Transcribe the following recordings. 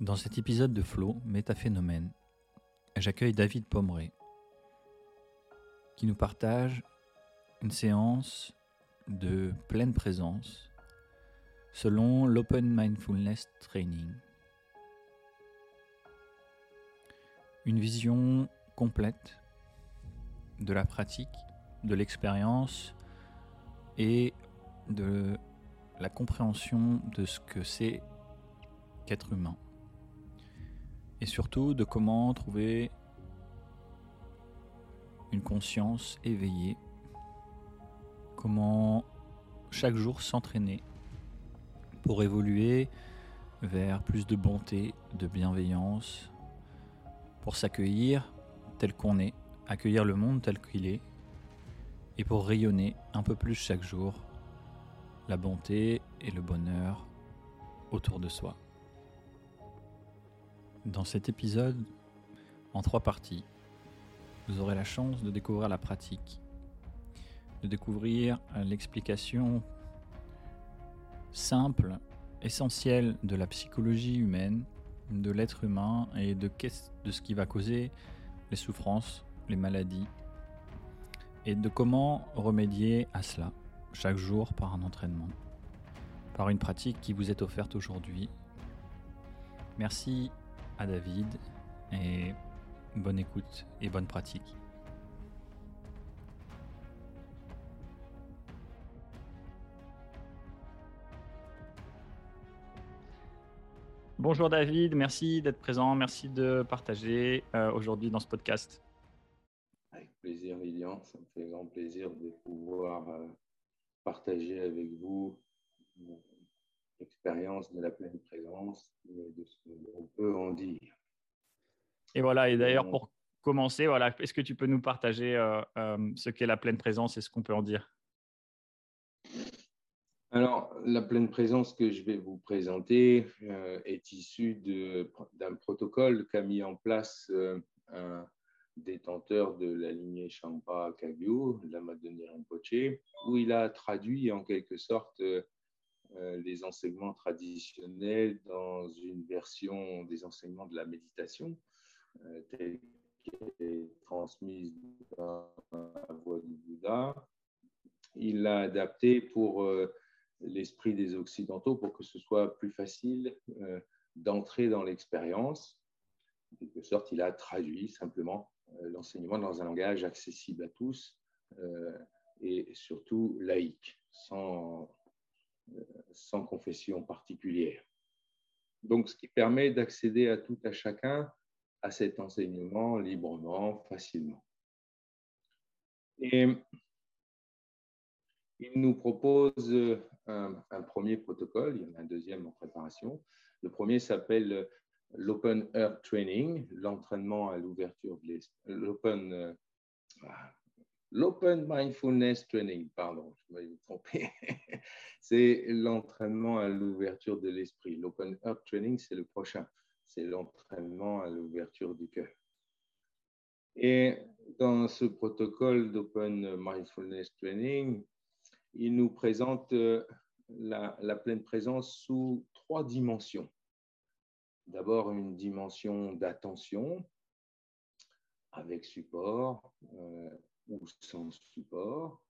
Dans cet épisode de Flow, Métaphénomène, j'accueille David Pomeray, qui nous partage une séance de pleine présence selon l'Open Mindfulness Training. Une vision complète de la pratique, de l'expérience et de la compréhension de ce que c'est qu'être humain. Et surtout de comment trouver une conscience éveillée, comment chaque jour s'entraîner pour évoluer vers plus de bonté, de bienveillance, pour s'accueillir tel qu'on est, accueillir le monde tel qu'il est, et pour rayonner un peu plus chaque jour la bonté et le bonheur autour de soi. Dans cet épisode, en trois parties, vous aurez la chance de découvrir la pratique, de découvrir l'explication simple, essentielle de la psychologie humaine, de l'être humain et de, de ce qui va causer les souffrances, les maladies, et de comment remédier à cela chaque jour par un entraînement, par une pratique qui vous est offerte aujourd'hui. Merci à David et bonne écoute et bonne pratique. Bonjour David, merci d'être présent, merci de partager euh, aujourd'hui dans ce podcast. Avec plaisir Lilian, ça me fait grand plaisir de pouvoir euh, partager avec vous l'expérience de la pleine présence et de ce qu'on peut en dire. Et voilà, et d'ailleurs pour commencer, voilà, est-ce que tu peux nous partager euh, euh, ce qu'est la pleine présence et ce qu'on peut en dire? Alors, la pleine présence que je vais vous présenter euh, est issue d'un protocole qu'a mis en place un détenteur de la lignée Champa Kagyu, la Madonna Rinpoche, où il a traduit en quelque sorte euh, les enseignements traditionnels dans une version des enseignements de la méditation, euh, telle qu'elle est transmise dans la voie du Bouddha. Il l'a adapté pour euh, l'esprit des Occidentaux pour que ce soit plus facile d'entrer dans l'expérience. En quelque sorte, il a traduit simplement euh, l'enseignement dans un langage accessible à tous euh, et surtout laïque, sans, euh, sans confession particulière. Donc, ce qui permet d'accéder à tout à chacun à cet enseignement librement, facilement. Et il nous propose un, premier protocole, il y en a un deuxième en préparation. Le premier s'appelle l'Open Earth Training, l'entraînement à l'ouverture de l'esprit, l'Open, euh, l'Open Mindfulness Training, pardon, je me tromper, c'est l'entraînement à l'ouverture de l'esprit. L'Open Earth Training, c'est le prochain, c'est l'entraînement à l'ouverture du cœur. Et dans ce protocole d'Open Mindfulness Training, il nous présente euh, la, la pleine présence sous trois dimensions d'abord une dimension d'attention avec support euh, ou sans support,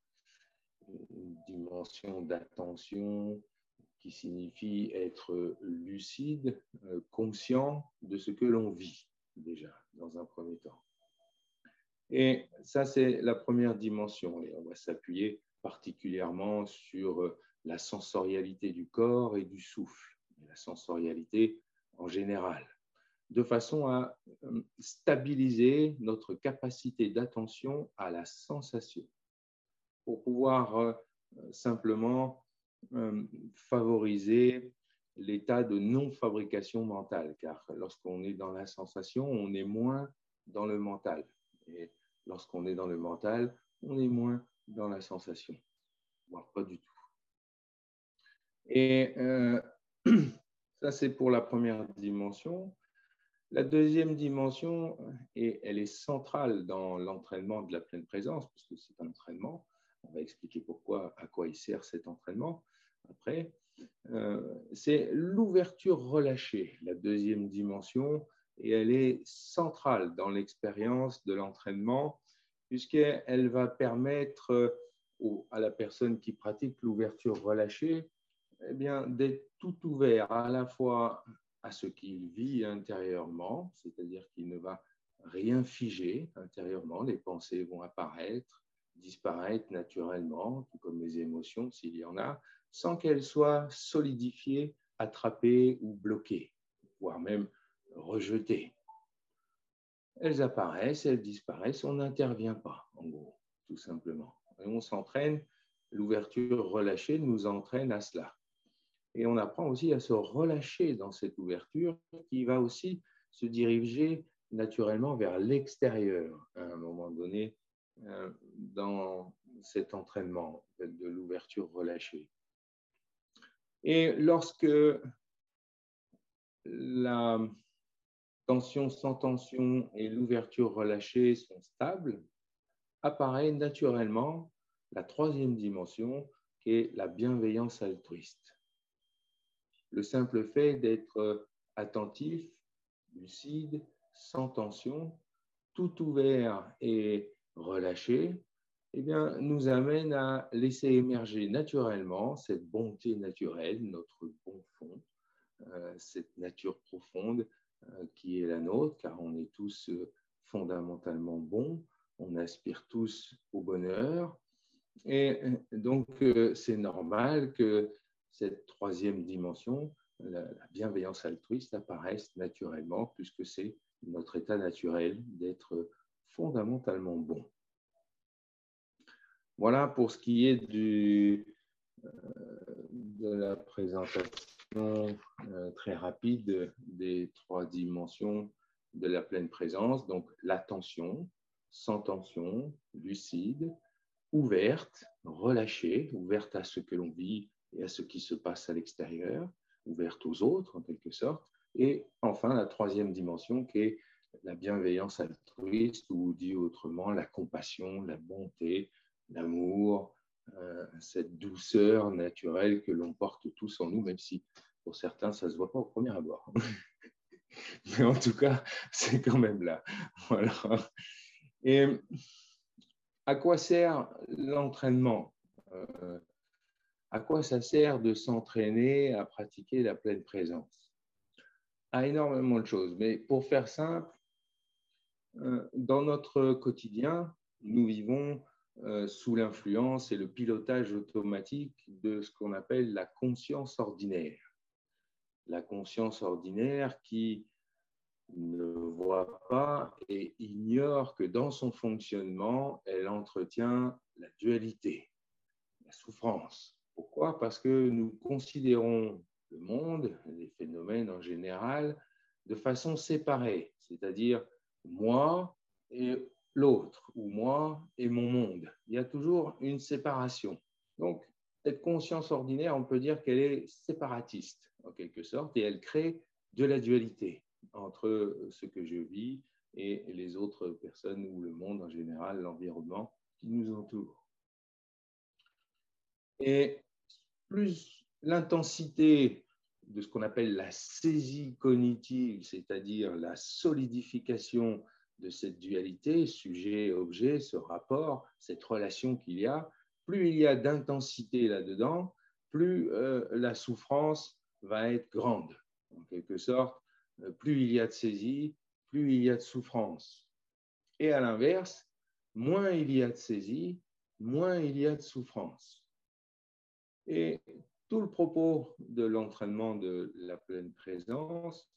une dimension d'attention qui signifie être lucide, euh, conscient de ce que l'on vit déjà dans un premier temps. Et ça, c'est la première dimension. Et on va s'appuyer particulièrement sur la sensorialité du corps et du souffle. la sensorialité en général, de façon à euh, stabiliser notre capacité d'attention à la sensation, pour pouvoir euh, simplement euh, favoriser l'état de non-fabrication mentale, car lorsqu'on est dans la sensation, on est moins dans le mental. Et lorsqu'on est dans le mental, on est moins dans la sensation, voire pas du tout. Et Ça, c'est pour la première dimension. La deuxième dimension, et elle est centrale dans l'entraînement de la pleine présence, puisque c'est un entraînement. On va expliquer pourquoi, à quoi il sert cet entraînement après. euh, c'est l'ouverture relâchée, la deuxième dimension, et elle est centrale dans l'expérience de l'entraînement, puisqu'elle va permettre à la personne qui pratique l'ouverture relâchée eh bien, d'être tout ouvert à la fois à ce qu'il vit intérieurement, c'est-à-dire qu'il ne va rien figer intérieurement, les pensées vont apparaître, disparaître naturellement, tout comme les émotions s'il y en a, sans qu'elles soient solidifiées, attrapées ou bloquées, voire même rejetées. Elles apparaissent, elles disparaissent, on n'intervient pas, en gros, tout simplement. On s'entraîne, l'ouverture relâchée nous entraîne à cela. Et on apprend aussi à se relâcher dans cette ouverture qui va aussi se diriger naturellement vers l'extérieur à un moment donné euh, dans cet entraînement de l'ouverture relâchée. Et lorsque la tension sans tension et l'ouverture relâchée sont stables, apparaît naturellement la troisième dimension qui est la bienveillance altruiste. Le simple fait d'être attentif, lucide, sans tension, tout ouvert et relâché, eh bien, nous amène à laisser émerger naturellement cette bonté naturelle, notre bon fond, euh, cette nature profonde euh, qui est la nôtre, car on est tous euh, fondamentalement bons, on aspire tous au bonheur. Et donc, c'est normal que cette troisième dimension, la, bienveillance altruiste, apparaisse naturellement, puisque c'est notre état naturel d'être fondamentalement bon. Voilà pour ce qui est du, de la présentation très rapide des trois dimensions de la pleine présence. Donc l'attention, sans tension, lucide, ouverte, relâchée, ouverte à ce que l'on vit et à ce qui se passe à l'extérieur, ouverte aux autres en quelque sorte. Et enfin, la troisième dimension qui est la bienveillance altruiste ou dit autrement la compassion, la bonté, l'amour, euh, cette douceur naturelle que l'on porte tous en nous, même si pour certains ça ne se voit pas au premier abord. Mais en tout cas, c'est quand même là. Et à quoi sert l'entraînement? Euh, À quoi ça sert de s'entraîner à pratiquer la pleine présence? À énormément de choses. Mais pour faire simple, euh, dans notre quotidien, nous vivons euh, sous l'influence et le pilotage automatique de ce qu'on appelle la conscience ordinaire. La conscience ordinaire qui ne voit pas et ignore que dans son fonctionnement, elle entretient la dualité, la souffrance. Pourquoi? Parce que nous considérons le monde, les phénomènes en général, de façon séparée, c'est-à-dire moi et l'autre, ou moi et mon monde. Il y a toujours une séparation. Donc, cette conscience ordinaire, on peut dire qu'elle est séparatiste, en quelque sorte, et elle crée de la dualité entre ce que je vis et les autres personnes ou le monde en général, l'environnement qui nous entoure. Et plus l'intensité de ce qu'on appelle la saisie cognitive, c'est-à-dire la solidification de cette dualité, sujet-objet, ce rapport, cette relation qu'il y a, plus il y a d'intensité là-dedans, plus euh, la souffrance va être grande. En quelque sorte, euh, plus il y a de saisie, plus il y a de souffrance. Et à l'inverse, moins il y a de saisie, moins il y a de souffrance. Et tout le propos de l'entraînement de la pleine présence,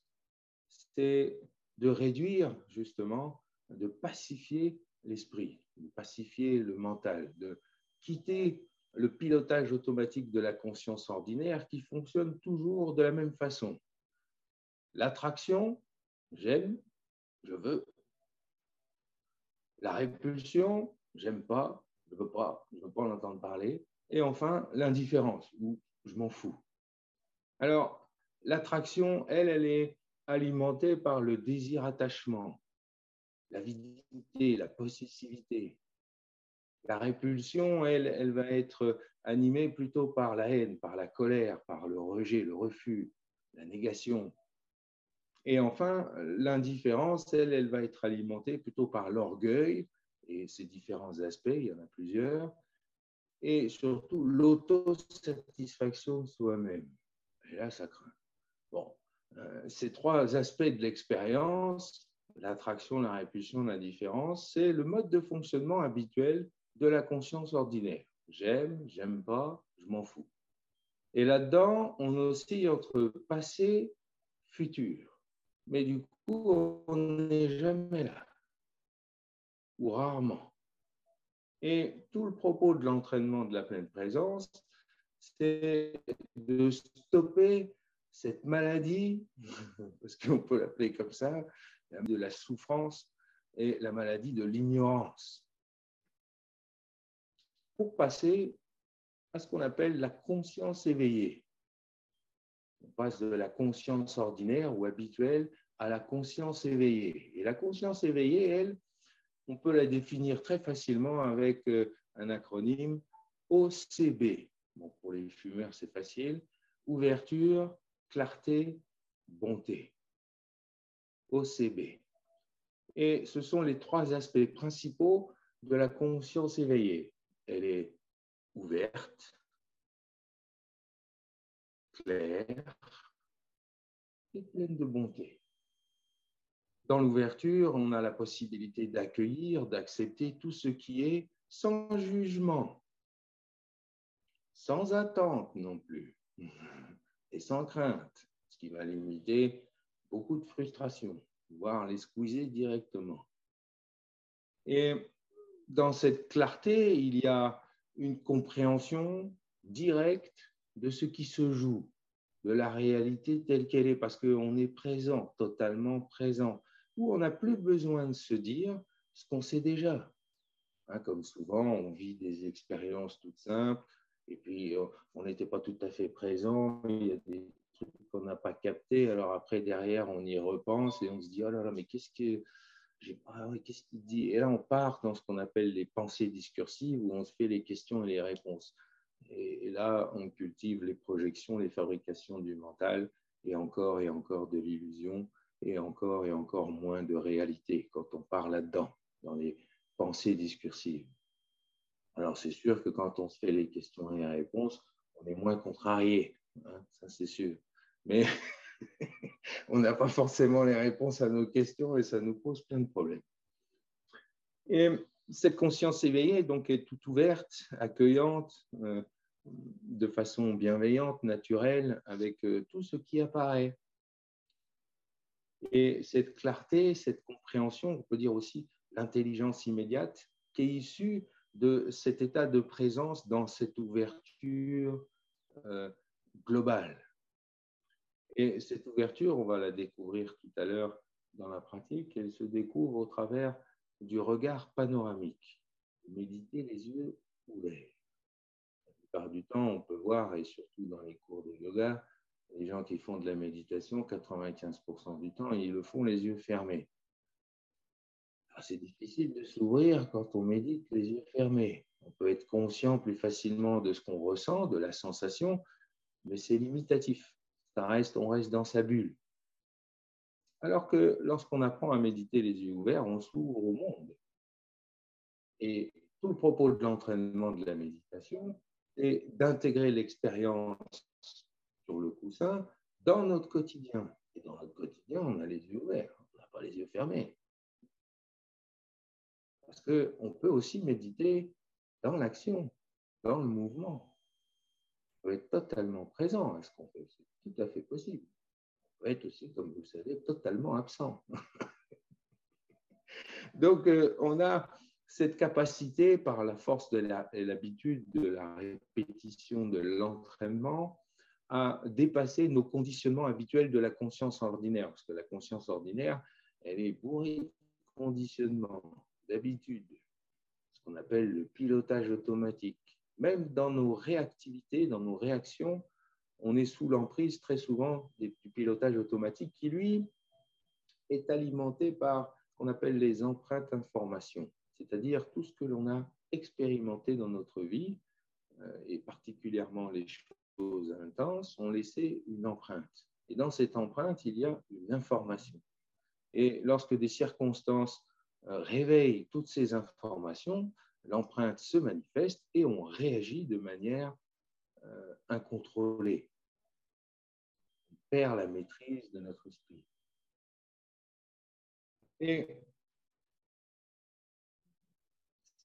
c'est de réduire justement, de pacifier l'esprit, de pacifier le mental, de quitter le pilotage automatique de la conscience ordinaire qui fonctionne toujours de la même façon. L'attraction, j'aime, je veux. La répulsion, j'aime pas, je veux pas, je veux pas en entendre parler. Et enfin, l'indifférence, où je m'en fous. Alors, l'attraction, elle, elle est alimentée par le désir attachement, l'avidité, la possessivité. La répulsion, elle, elle va être animée plutôt par la haine, par la colère, par le rejet, le refus, la négation. Et enfin, l'indifférence, elle, elle va être alimentée plutôt par l'orgueil et ses différents aspects, il y en a plusieurs, et surtout l'autosatisfaction de soi-même. Et là, ça craint. Bon, euh, ces trois aspects de l'expérience, l'attraction, la répulsion, l'indifférence, c'est le mode de fonctionnement habituel de la conscience ordinaire. J'aime, j'aime pas, je m'en fous. Et là-dedans, on oscille entre passé, futur. Mais du coup, on n'est jamais là, ou rarement. Et tout le propos de l'entraînement de la pleine présence, c'est de stopper cette maladie, parce qu'on peut l'appeler comme ça, de la souffrance et la maladie de l'ignorance, pour passer à ce qu'on appelle la conscience éveillée. On passe de la conscience ordinaire ou habituelle à la conscience éveillée. Et la conscience éveillée, elle, on peut la définir très facilement avec euh, un acronyme OCB. Bon, pour les fumeurs, c'est facile. Ouverture, clarté, bonté. OCB. Et ce sont les trois aspects principaux de la conscience éveillée. Elle est ouverte, claire et pleine de bonté. Dans l'ouverture, on a la possibilité d'accueillir, d'accepter tout ce qui est sans jugement, sans attente non plus, et sans crainte, ce qui va limiter beaucoup de frustration, voire les squeezer directement. Et dans cette clarté, il y a une compréhension directe de ce qui se joue, de la réalité telle qu'elle est, parce qu'on est présent, totalement présent où on n'a plus besoin de se dire ce qu'on sait déjà. Hein, comme souvent, on vit des expériences toutes simples, et puis euh, on n'était pas tout à fait présent, il y a des trucs qu'on n'a pas captés, alors après, derrière, on y repense et on se dit, oh là là, mais qu'est-ce que... Qu'est-ce qu'il dit? Et là, on part dans ce qu'on appelle les pensées discursives, où on se fait les questions et les réponses. Et là, on cultive les projections, les fabrications du mental, et encore et encore de l'illusion, et encore et encore moins de réalité quand on part là-dedans, dans les pensées discursives. Alors c'est sûr que quand on se fait les questions et les réponses, on est moins contrarié, hein, ça c'est sûr. Mais on n'a pas forcément les réponses à nos questions et ça nous pose plein de problèmes. Et cette conscience éveillée donc est toute ouverte, accueillante, euh, de façon bienveillante, naturelle, avec euh, tout ce qui apparaît. Et cette clarté, cette compréhension, on peut dire aussi l'intelligence immédiate, qui est issue de cet état de présence dans cette ouverture euh, globale. Et cette ouverture, on va la découvrir tout à l'heure dans la pratique, elle se découvre au travers du regard panoramique. Méditer les yeux ouverts. La plupart du temps, on peut voir, et surtout dans les cours de yoga, les gens qui font de la méditation, 95% du temps, ils le font les yeux fermés. C'est difficile de s'ouvrir quand on médite les yeux fermés. On peut être conscient plus facilement de ce qu'on ressent, de la sensation, mais c'est limitatif. Ça reste, on reste dans sa bulle. Alors que lorsqu'on apprend à méditer les yeux ouverts, on s'ouvre au monde. Et tout le propos de l'entraînement de la méditation, est d'intégrer l'expérience sur le coussin dans notre quotidien. Et dans notre quotidien, on a les yeux ouverts, on n'a pas les yeux fermés. Parce qu'on peut aussi méditer dans l'action, dans le mouvement. On peut être totalement présent à ce qu'on fait. C'est tout à fait possible. On peut être aussi, comme vous le savez, totalement absent. Donc, euh, on a cette capacité, par la force de l'habitude, de la répétition, de l'entraînement, à dépasser nos conditionnements habituels de la conscience ordinaire, parce que la conscience ordinaire, elle est bourrée de conditionnements, d'habitudes, ce qu'on appelle le pilotage automatique. Même dans nos réactivités, dans nos réactions, on est sous l'emprise très souvent du pilotage automatique qui, lui, est alimenté par ce qu'on appelle les empreintes informations, c'est-à-dire tout ce que l'on a expérimenté dans notre vie, euh, et particulièrement les choses intenses, ont laissé une empreinte. Et dans cette empreinte, il y a une information. Et lorsque des circonstances euh, réveillent toutes ces informations, l'empreinte se manifeste et on réagit de manière euh, incontrôlée. On perd la maîtrise de notre esprit.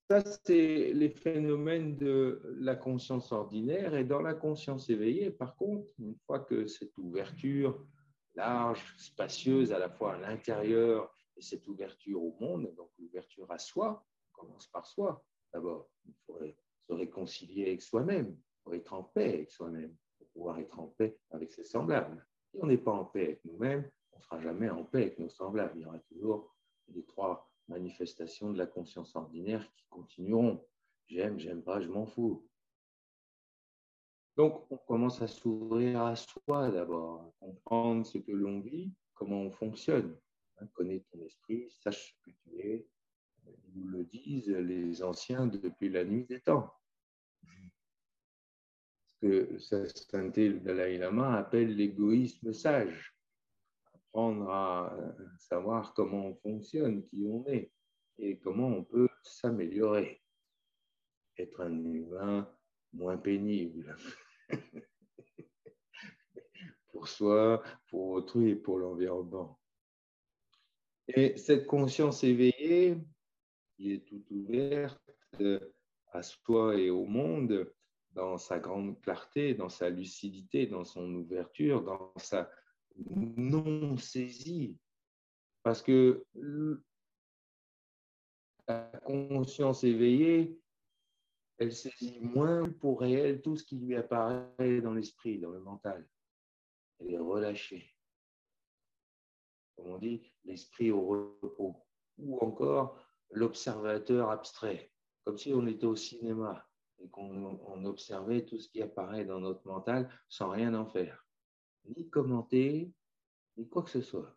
Ça, c'est les phénomènes de la conscience ordinaire. Et dans la conscience éveillée, par contre, une fois que cette ouverture large, spacieuse, à la fois à l'intérieur et cette ouverture au monde, donc l'ouverture à soi, commence par soi d'abord. Il faudrait se réconcilier avec soi-même, pour être en paix avec soi-même, pour pouvoir être en paix avec ses semblables. Si on n'est pas en paix avec nous-mêmes, on ne sera jamais en paix avec nos semblables. Il y aura toujours les trois manifestations de la conscience ordinaire qui continueront. J'aime, j'aime pas, je m'en fous. Donc, on commence à s'ouvrir à soi d'abord, à comprendre ce que l'on vit, comment on fonctionne. Hein, connais ton esprit, sache ce que tu es. Nous le disent les anciens depuis la nuit des temps. Ce que Sainté le Dalai Lama appelle l'égoïsme sage apprendre à savoir comment on fonctionne, qui on est et comment on peut s'améliorer. Être un humain moins pénible pour soi, pour autrui et pour l'environnement. Et cette conscience éveillée, qui est toute ouverte à soi et au monde, dans sa grande clarté, dans sa lucidité, dans son ouverture, dans sa non saisie. Parce que la conscience éveillée, elle saisit moins pour réel tout ce qui lui apparaît dans l'esprit, dans le mental. Elle est relâchée. Comme on dit, l'esprit au repos. Ou encore l'observateur abstrait, comme si on était au cinéma et qu'on observait tout ce qui apparaît dans notre mental sans rien en faire ni commenter, ni quoi que ce soit.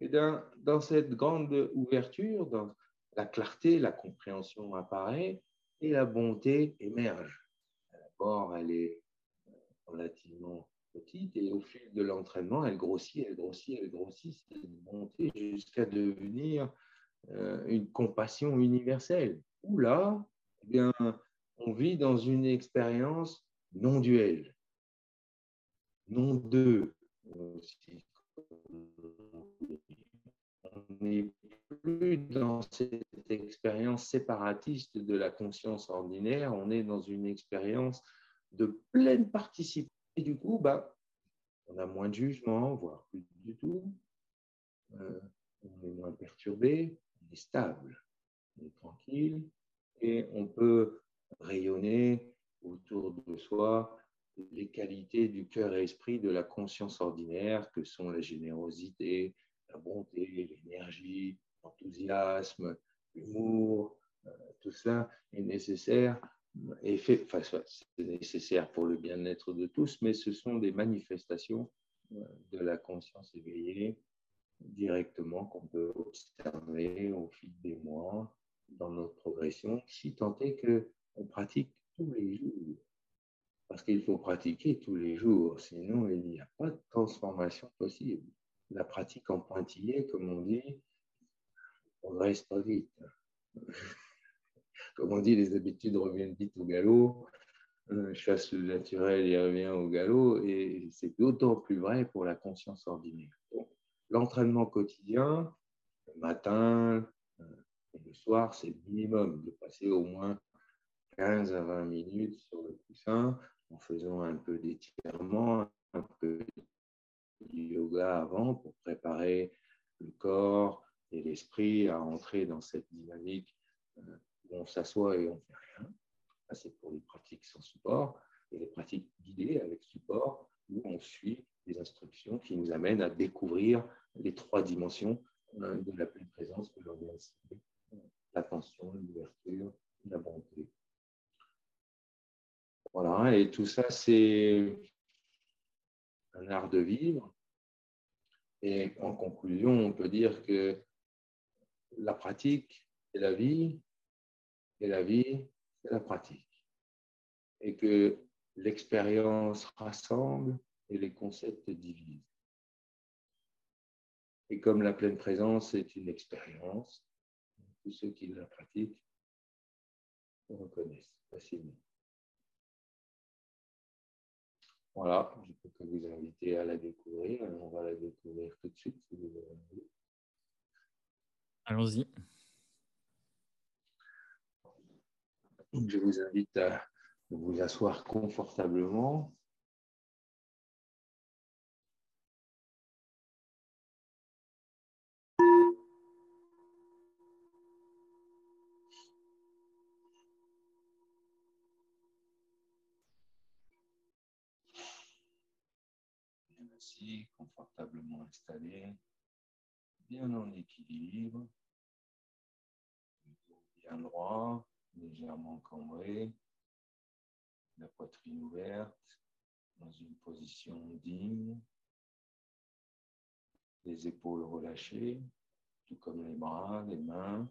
Et dans, dans cette grande ouverture, dans la clarté, la compréhension apparaît et la bonté émerge. D'abord, elle est relativement petite et au fil de l'entraînement, elle grossit, elle grossit, elle grossit, cette bonté jusqu'à devenir euh, une compassion universelle. Où là, eh bien, on vit dans une expérience non duelle non deux. On n'est plus dans cette expérience séparatiste de la conscience ordinaire, on est dans une expérience de pleine participation. Et du coup, bah, on a moins de jugement, voire plus du tout. Euh, on est moins perturbé, on est stable, on est tranquille et on peut rayonner autour de soi les qualités du cœur et esprit de la conscience ordinaire que sont la générosité, la bonté, l'énergie, l'enthousiasme, l'humour, euh, tout cela est nécessaire c'est nécessaire pour le bien-être de tous, mais ce sont des manifestations euh, de la conscience éveillée directement qu'on peut observer au fil des mois dans notre progression, si tant est qu'on pratique tous les jours parce qu'il faut pratiquer tous les jours, sinon il n'y a pas de transformation possible. La pratique en pointillé, comme on dit, ne reste pas vite. comme on dit, les habitudes reviennent vite au galop. Euh, chasse le naturel, il revient au galop, et c'est d'autant plus vrai pour la conscience ordinaire. L'entraînement quotidien, le matin euh, et le soir, c'est le minimum de passer au moins 15 à 20 minutes sur le coussin en faisant un peu d'étirement, un peu de yoga avant pour préparer le corps et l'esprit à entrer dans cette dynamique euh, où on s'assoit et on ne fait rien. c'est pour les pratiques sans support et les pratiques guidées avec support où on suit les instructions qui nous amènent à découvrir les trois dimensions euh, de la pleine présence que l'on l'attention, l'ouverture, la bonté. Voilà, et tout ça, c'est un art de vivre. Et en conclusion, on peut dire que la pratique, c'est la vie, Et la vie, c'est la pratique. Et que l'expérience rassemble et les concepts divisent. Et comme la pleine présence est une expérience, tous ceux qui la pratiquent reconnaissent facilement. Voilà, je peux que vous inviter à la découvrir. On va la découvrir tout de suite si vous Allons-y. Je vous invite à vous asseoir confortablement. Confortablement installé, bien en équilibre, bien droit, légèrement cambré, la poitrine ouverte, dans une position digne, les épaules relâchées, tout comme les bras, les mains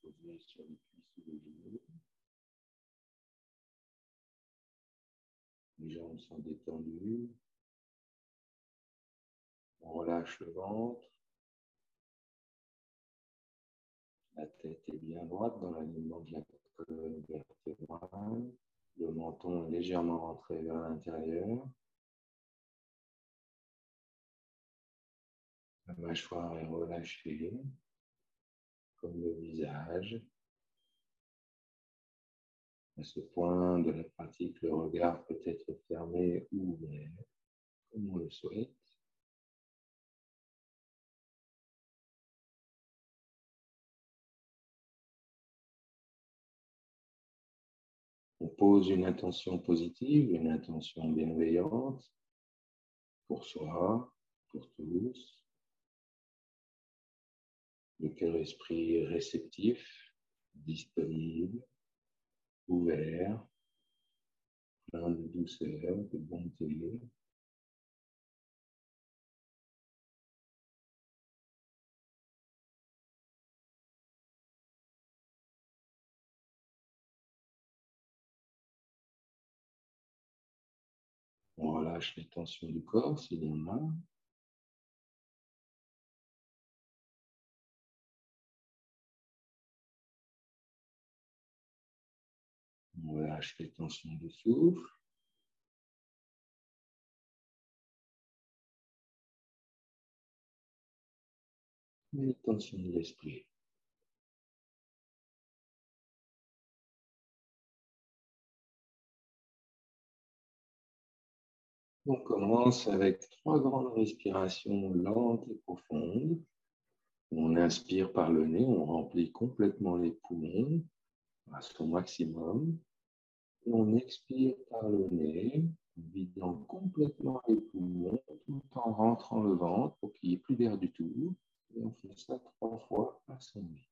posées sur les cuisses ou les genoux. Les jambes sont détendues. On relâche le ventre. La tête est bien droite dans l'alignement de la colonne vertébrale. Le menton est légèrement rentré vers l'intérieur. La mâchoire est relâchée, comme le visage. À ce point de la pratique, le regard peut être fermé ou ouvert, comme on le souhaite. On pose une intention positive, une intention bienveillante pour soi, pour tous. Le cœur esprit réceptif, disponible, ouvert, plein de douceur, de bonté. On relâche les tensions du corps s'il y en a. On relâche les tensions du souffle. Et les tensions de l'esprit. On commence avec trois grandes respirations lentes et profondes. On inspire par le nez, on remplit complètement les poumons à son maximum. On expire par le nez, vidant complètement les poumons tout en rentrant le ventre pour qu'il n'y ait plus d'air du tout. Et on fait ça trois fois à son rythme.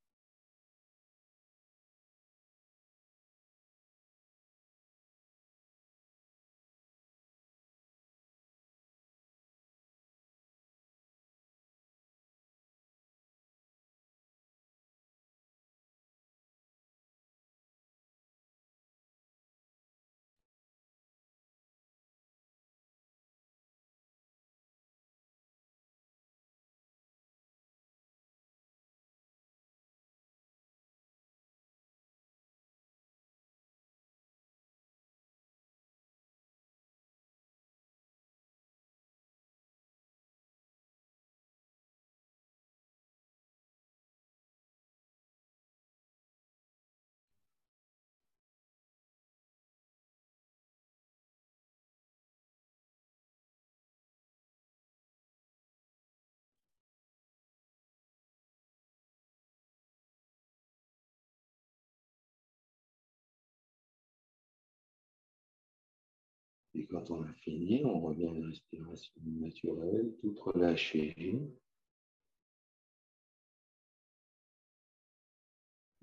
Et quand on a fini, on revient à une respiration naturelle, toute relâchée.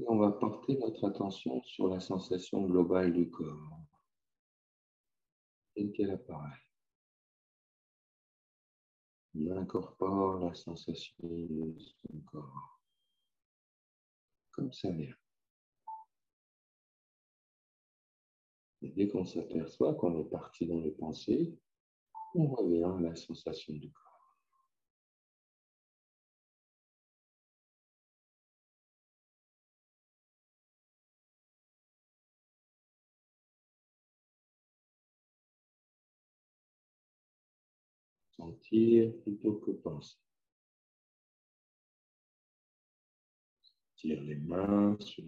Et on va porter notre attention sur la sensation globale du corps, telle qu'elle apparaît. On incorpore la sensation de son corps, comme ça vient. Et dès qu'on s'aperçoit qu'on est parti dans les pensées, on revient à la sensation du corps. Sentir plutôt que penser. Sentir les mains sur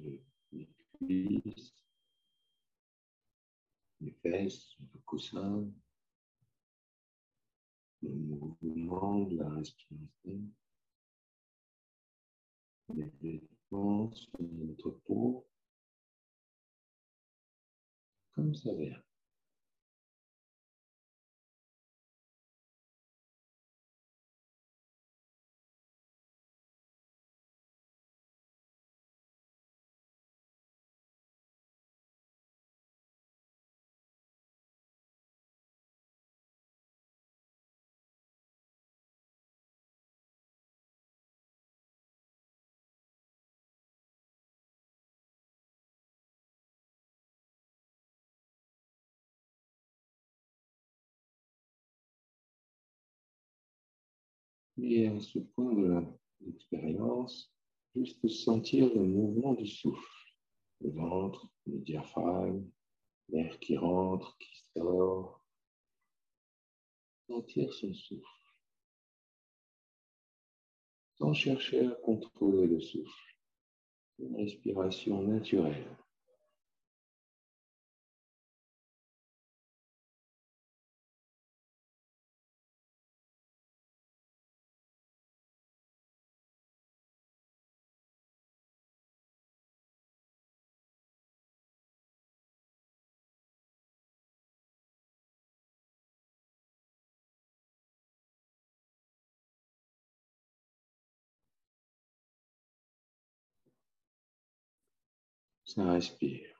les cuisses, les fesses, le coussin, le mouvement la respiration, les vêtements sur notre peau, comme ça vient. Et à ce point de l'expérience, juste sentir le mouvement du souffle, le ventre, le diaphragme, l'air qui rentre, qui sort. Sentir son souffle. Sans chercher à contrôler le souffle. Une respiration naturelle. Ça respire.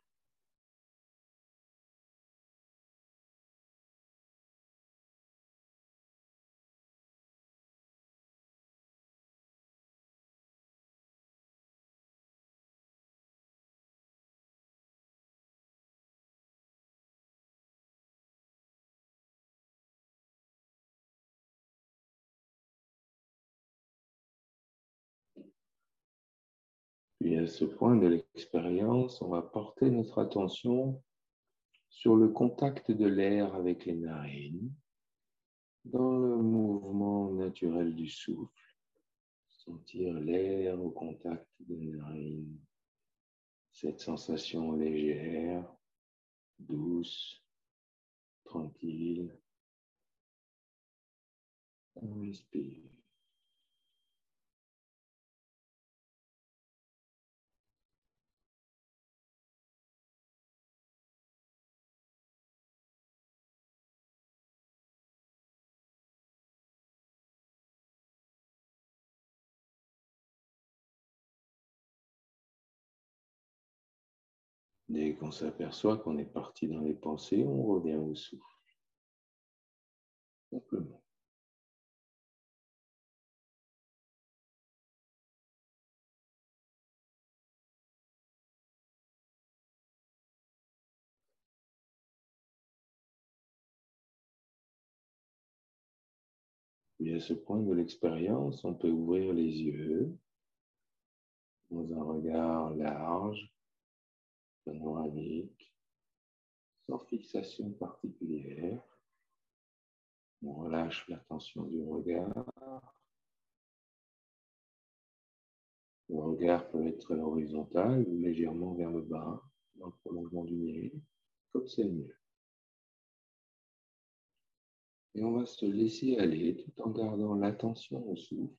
Puis à ce point de l'expérience, on va porter notre attention sur le contact de l'air avec les narines, dans le mouvement naturel du souffle, sentir l'air au contact des narines, cette sensation légère, douce, tranquille. On respire. Dès qu'on s'aperçoit qu'on est parti dans les pensées, on revient au souffle. Simplement. Et à ce point de l'expérience, on peut ouvrir les yeux dans un regard large panoramique, sans fixation particulière. On relâche la tension du regard. Le regard peut être horizontal ou légèrement vers le bas, dans le prolongement du nez, comme c'est le mieux. Et on va se laisser aller tout en gardant l'attention au souffle.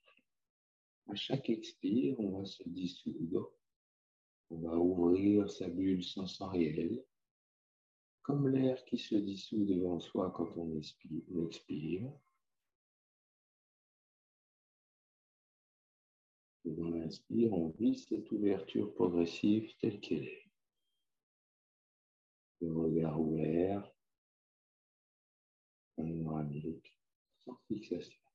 À chaque expire, on va se dissoudre on va ouvrir sa bulle sensorielle, comme l'air qui se dissout devant soi quand on expire. Et dans l'inspire, on vit cette ouverture progressive telle qu'elle est. Le regard ouvert, panoramique, sans fixation.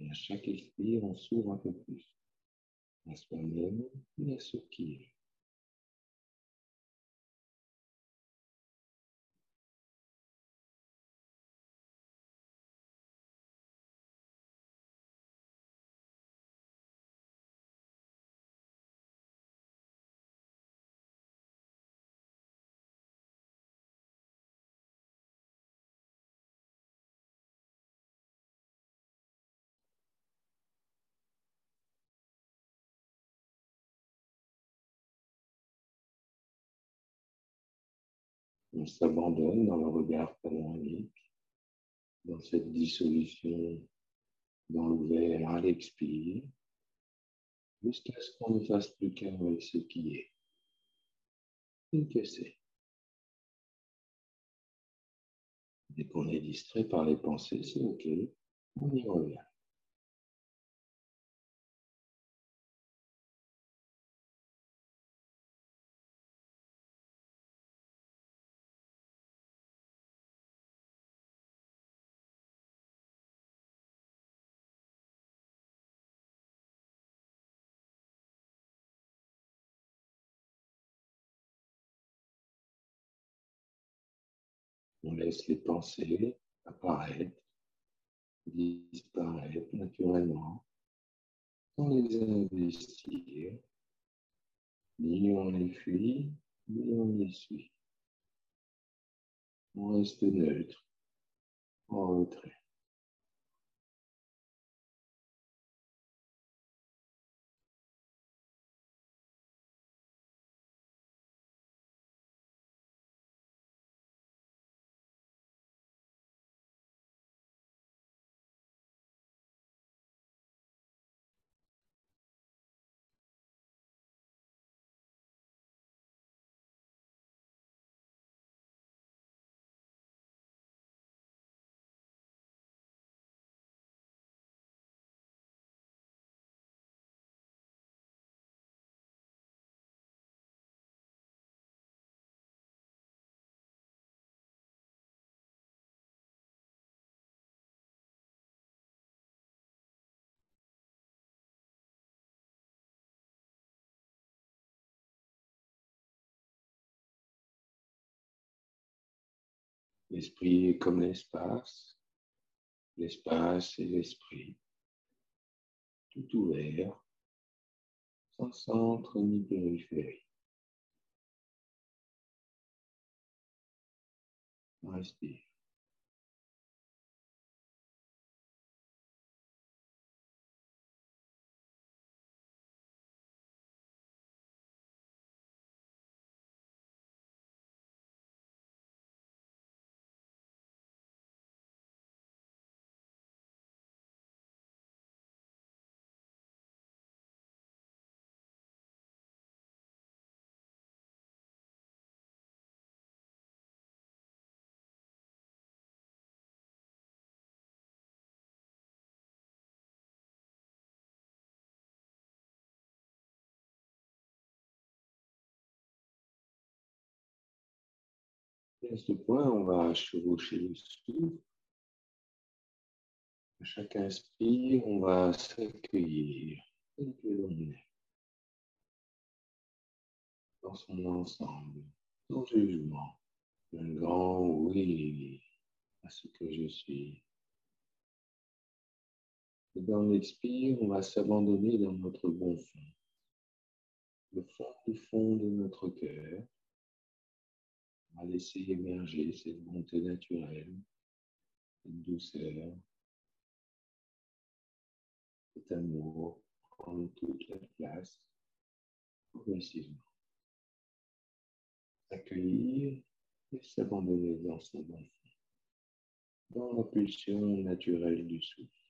Et à chaque expire, on s'ouvre un peu plus. à soi-même et à ce qui On s'abandonne dans le regard panoramique, dans cette dissolution dans l'ouvert à l'expire, jusqu'à ce qu'on ne fasse plus qu'un avec ce qui est. Et que c'est. Dès qu'on est distrait par les pensées, c'est OK, on y revient. Laisse les pensées apparaître, disparaître naturellement, sans les investir, ni on les fuit, ni on les suit. On reste neutre, en retrait. L'esprit est comme l'espace, l'espace et l'esprit, tout ouvert, sans centre ni périphérie. Respire. À ce point, on va chevaucher le souffle. À chaque inspire, on va s'accueillir que l'on est, dans son ensemble, sans jugement, un grand oui à ce que je suis. Et dans l'expire, on va s'abandonner dans notre bon fond, le fond du fond de notre cœur, à laisser émerger cette bonté naturelle, cette douceur, cet amour, prendre toute la place progressivement. Accueillir et s'abandonner dans son fond, dans la pulsion naturelle du souffle.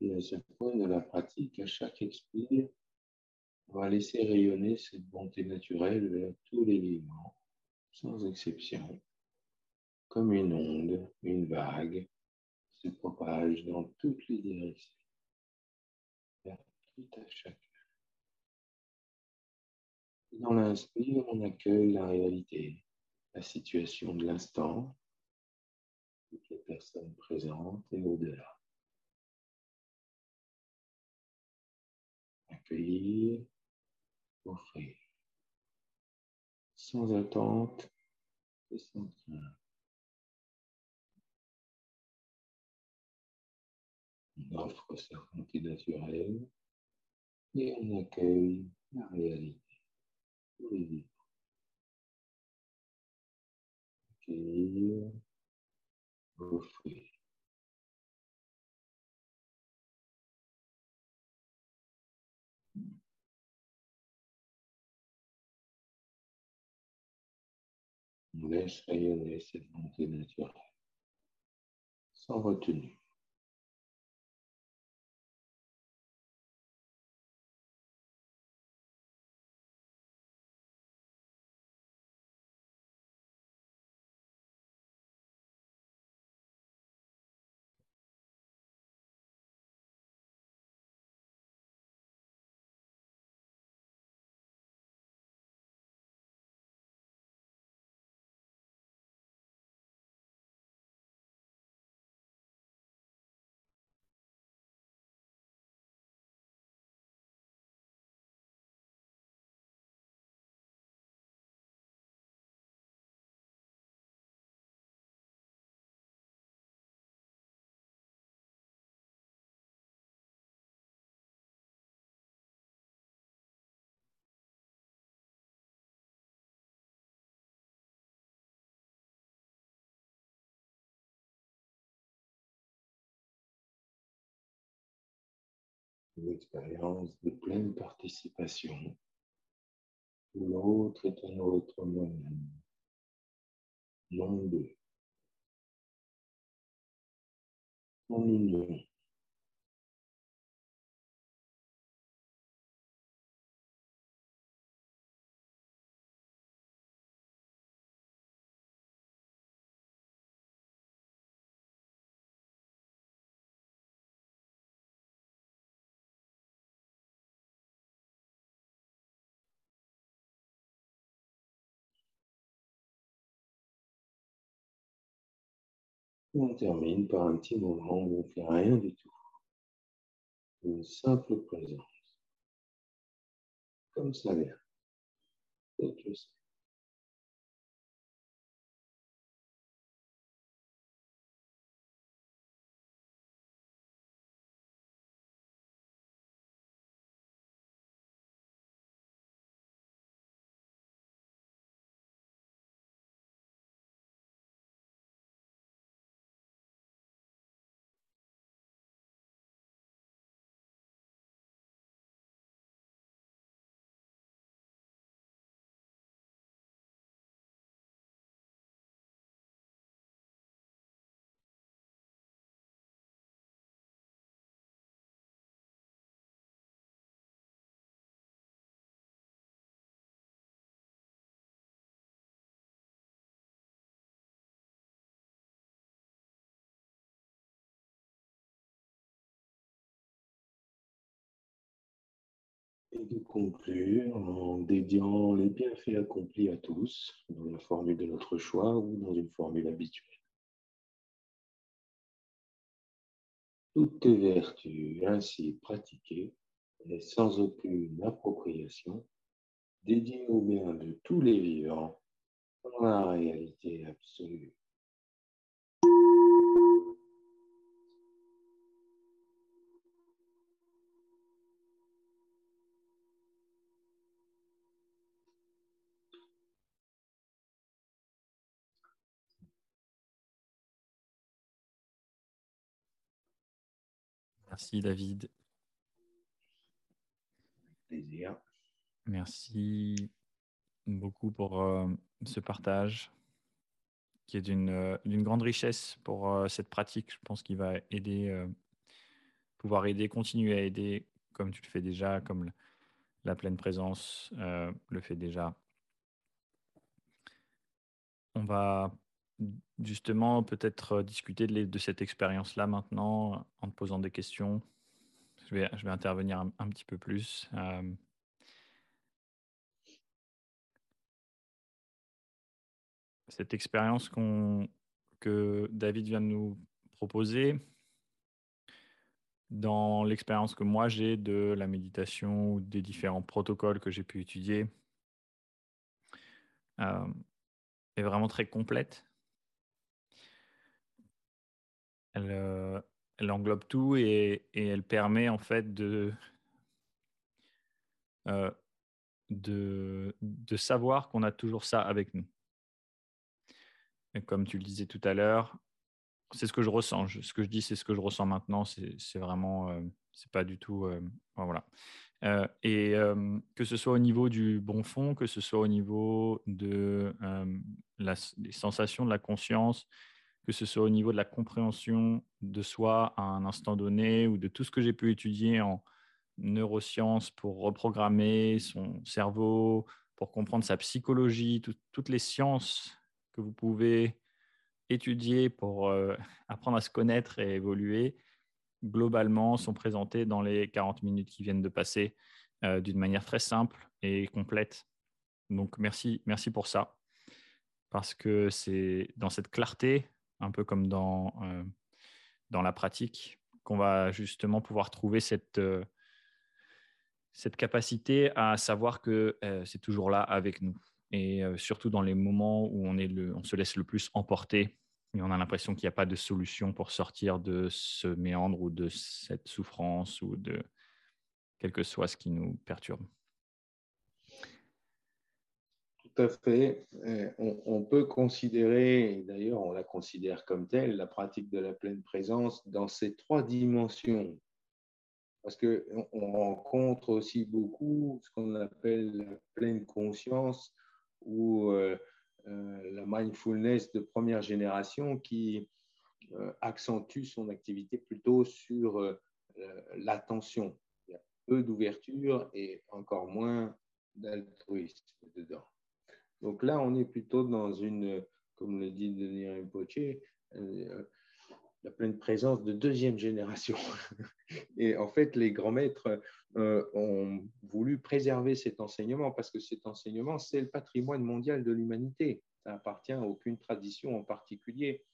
Et à ce point de la pratique, à chaque expire, on va laisser rayonner cette bonté naturelle vers tous les vivants, sans exception, comme une onde, une vague, se propage dans toutes les directions, vers tout à chacun. Dans l'inspire, on accueille la réalité, la situation de l'instant, toutes les personnes présentes et au-delà. Accueillir, offrir, sans attente et sans crainte. On offre sa bonté naturelle et on accueille la réalité. Accueillir, offrir. Laisse rayonner cette bonté naturelle, sans retenue. Une expérience de pleine participation. L'autre est un autre moi-même, non deux, en. On termine par un petit moment où on ne fait rien du tout. Une simple présence. Comme ça vient. De conclure en dédiant les bienfaits accomplis à tous dans la formule de notre choix ou dans une formule habituelle. Toutes vertus ainsi pratiquées et sans aucune appropriation, dédiées au bien de tous les vivants dans la réalité absolue. Merci David. Plaisir. Merci beaucoup pour euh, ce partage qui est d'une euh, grande richesse pour euh, cette pratique. Je pense qu'il va aider pouvoir aider, continuer à aider comme tu le fais déjà, comme la pleine présence le fait déjà. On va justement peut-être discuter de, cette expérience-là maintenant en te posant des questions. Je vais, je vais intervenir un, petit peu plus. Euh. cette expérience que David vient de nous proposer, dans l'expérience que moi j'ai de la méditation ou des différents protocoles que j'ai pu étudier, euh, est vraiment très complète. Elle, euh, elle englobe tout et, elle permet en fait de, euh, de, de savoir qu'on a toujours ça avec nous. Et comme tu le disais tout à l'heure, c'est ce que je ressens. ce que je dis, c'est ce que je ressens maintenant. C'est vraiment, euh, c'est pas du tout, voilà. Et que ce soit au niveau du bon fond, que ce soit au niveau des sensations de la conscience, que ce soit au niveau de la compréhension de soi à un instant donné, ou de tout ce que j'ai pu étudier en neurosciences pour reprogrammer son cerveau, pour comprendre sa psychologie, toutes les sciences que vous pouvez étudier pour euh, apprendre à se connaître et évoluer, globalement, sont présentés dans les 40 minutes qui viennent de passer euh, d'une manière très simple et complète. Donc, merci, merci pour ça. Parce que c'est dans cette clarté, un peu comme dans, euh, dans la pratique, qu'on va justement pouvoir trouver cette, cette capacité à savoir que c'est toujours là avec nous et surtout dans les moments où on, est le, on se laisse le plus emporter et on a l'impression qu'il n'y a pas de solution pour sortir de ce méandre ou de cette souffrance ou de quel que soit ce qui nous perturbe. Tout à fait. On, on peut considérer, d'ailleurs on la considère comme telle, la pratique de la pleine présence dans ces trois dimensions. Parce qu'on rencontre aussi beaucoup ce qu'on appelle la pleine conscience ou euh, euh, la mindfulness de première génération qui euh, accentue son activité plutôt sur l'attention. Il y a peu d'ouverture et encore moins d'altruisme dedans. Donc là, on est plutôt dans une, comme le dit Denis Rinpoche, la pleine présence de deuxième génération. Et en fait, les grands maîtres euh, ont voulu préserver cet enseignement parce que cet enseignement, c'est le patrimoine mondial de l'humanité. Ça appartient à aucune tradition en particulier.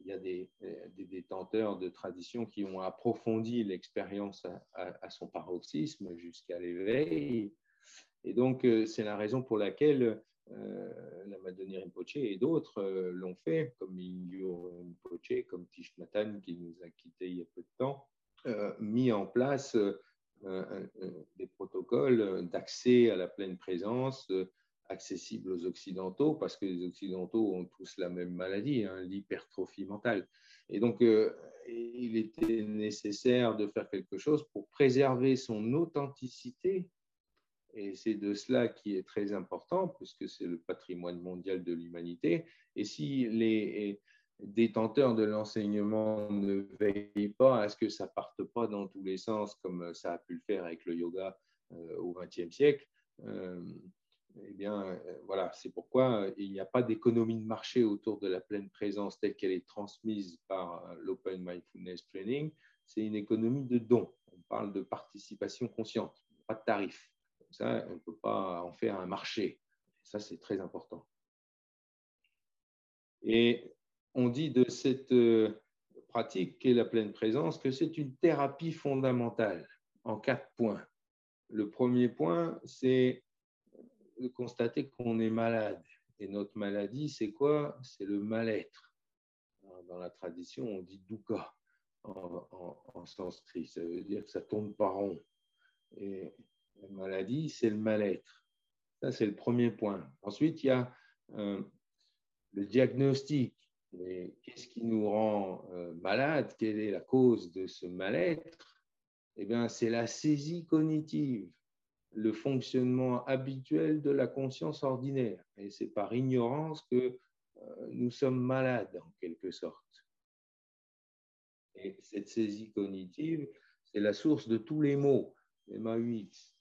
Il y a des, détenteurs de traditions qui ont approfondi l'expérience à, son paroxysme jusqu'à l'éveil. Et donc, euh, c'est la raison pour laquelle euh, la Madonna Rinpoche et d'autres l'ont fait, comme Ingyo Rinpoche, comme Tish qui nous a quittés il y a peu de temps, mis en place des protocoles d'accès à la pleine présence euh, accessibles aux Occidentaux, parce que les Occidentaux ont tous la même maladie, hein, l'hypertrophie mentale. Et donc, euh, il était nécessaire de faire quelque chose pour préserver son authenticité. Et c'est de cela qui est très important, puisque c'est le patrimoine mondial de l'humanité. Et si les, détenteurs de l'enseignement ne veillent pas à ce que ça parte pas dans tous les sens, comme ça a pu le faire avec le yoga euh, au XXe siècle, euh, eh bien, euh, voilà, c'est pourquoi il n'y a pas d'économie de marché autour de la pleine présence telle qu'elle est transmise par l'Open Mindfulness Training. C'est une économie de dons. On parle de participation consciente, pas de tarif. Ça, on ne peut pas en faire un marché. Ça, c'est très important. Et on dit de cette euh, pratique qu'est la pleine présence que c'est une thérapie fondamentale en quatre points. Le premier point, c'est de constater qu'on est malade. Et notre maladie, c'est quoi? C'est le mal-être. Dans la tradition, on dit dukkha en, sanskrit. Ça veut dire que ça tourne pas rond. Et la maladie, c'est le mal-être. Ça, c'est le premier point. Ensuite, il y a euh, le diagnostic qu'est-ce qui nous rend euh, malade? Quelle est la cause de ce mal-être? Eh bien, c'est la saisie cognitive, le fonctionnement habituel de la conscience ordinaire. Et c'est par ignorance que euh, nous sommes malades, en quelque sorte. Et cette saisie cognitive, C'est la source de tous les mots, MAUX.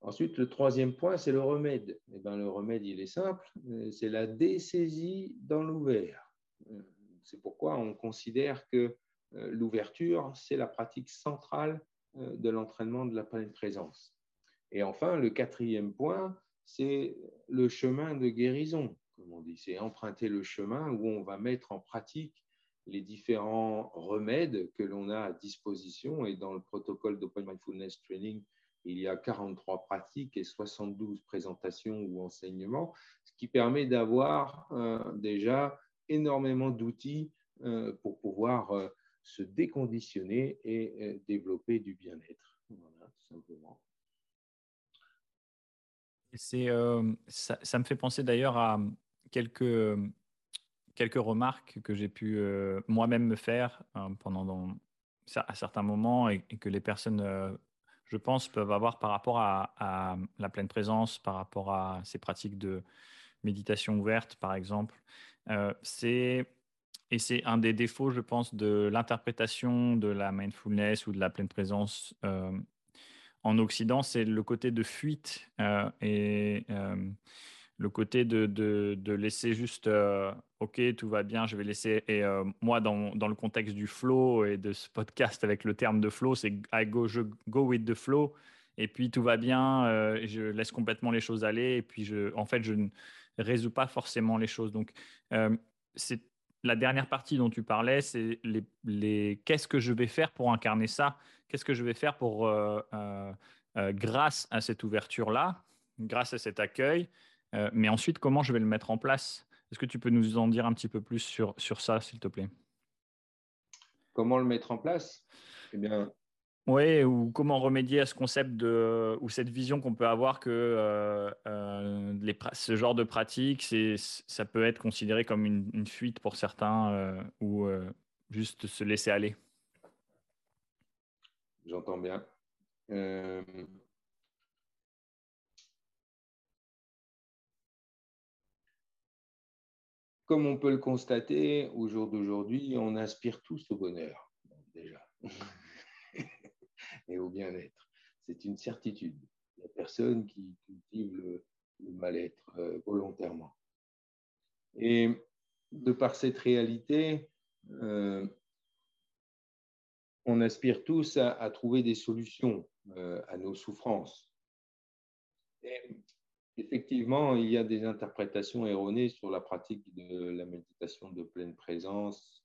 Ensuite, le troisième point, c'est le remède. Eh ben, le remède, il est simple, c'est la désaisie dans l'ouvert. C'est pourquoi on considère que euh, l'ouverture, c'est la pratique centrale euh, de l'entraînement de la pleine présence. Et enfin, le quatrième point, c'est le chemin de guérison, comme on dit. C'est emprunter le chemin où on va mettre en pratique les différents remèdes que l'on a à disposition. Et dans le protocole d'Open Mindfulness Training, il y a 43 pratiques et 72 présentations ou enseignements, ce qui permet d'avoir euh, déjà énormément d'outils euh, pour pouvoir euh, se déconditionner et développer du bien-être. Voilà, simplement. C'est, ça, me fait penser d'ailleurs à quelques, quelques remarques que j'ai pu moi-même me faire pendant à certains moments et, que les personnes je pense, peuvent avoir par rapport à, la pleine présence, par rapport à ces pratiques de méditation ouverte, par exemple. Euh, c'est et c'est un des défauts, je pense, de l'interprétation de la mindfulness ou de la pleine présence euh, en Occident, c'est le côté de fuite euh, et le côté de, de, laisser juste, euh, OK, tout va bien, je vais laisser. Et euh, moi, dans, dans, le contexte du flow et de ce podcast avec le terme de flow, c'est I go, je go with the flow. Et puis tout va bien, euh, je laisse complètement les choses aller. Et puis, je, en fait, je ne résous pas forcément les choses. Donc, c'est la dernière partie dont tu parlais, c'est les, les qu'est-ce que je vais faire pour incarner ça? Qu'est-ce que je vais faire pour, grâce à cette ouverture-là, grâce à cet accueil, euh, mais ensuite, comment je vais le mettre en place? Est-ce que tu peux nous en dire un petit peu plus sur, sur ça, s'il te plaît? Comment le mettre en place? Eh bien, oui, ou comment remédier à ce concept de, ou cette vision qu'on peut avoir que euh, euh, les, ce genre de pratique, ça peut être considéré comme une, une fuite pour certains ou juste se laisser aller? J'entends bien. Comme on peut le constater au jour d'aujourd'hui, on aspire tous au bonheur, déjà, et au bien-être. C'est une certitude. Il n'y a personne qui cultive le, mal-être euh, volontairement. Et de par cette réalité, euh, on aspire tous à, trouver des solutions euh, à nos souffrances. Effectivement, il y a des interprétations erronées sur la pratique de la méditation de pleine présence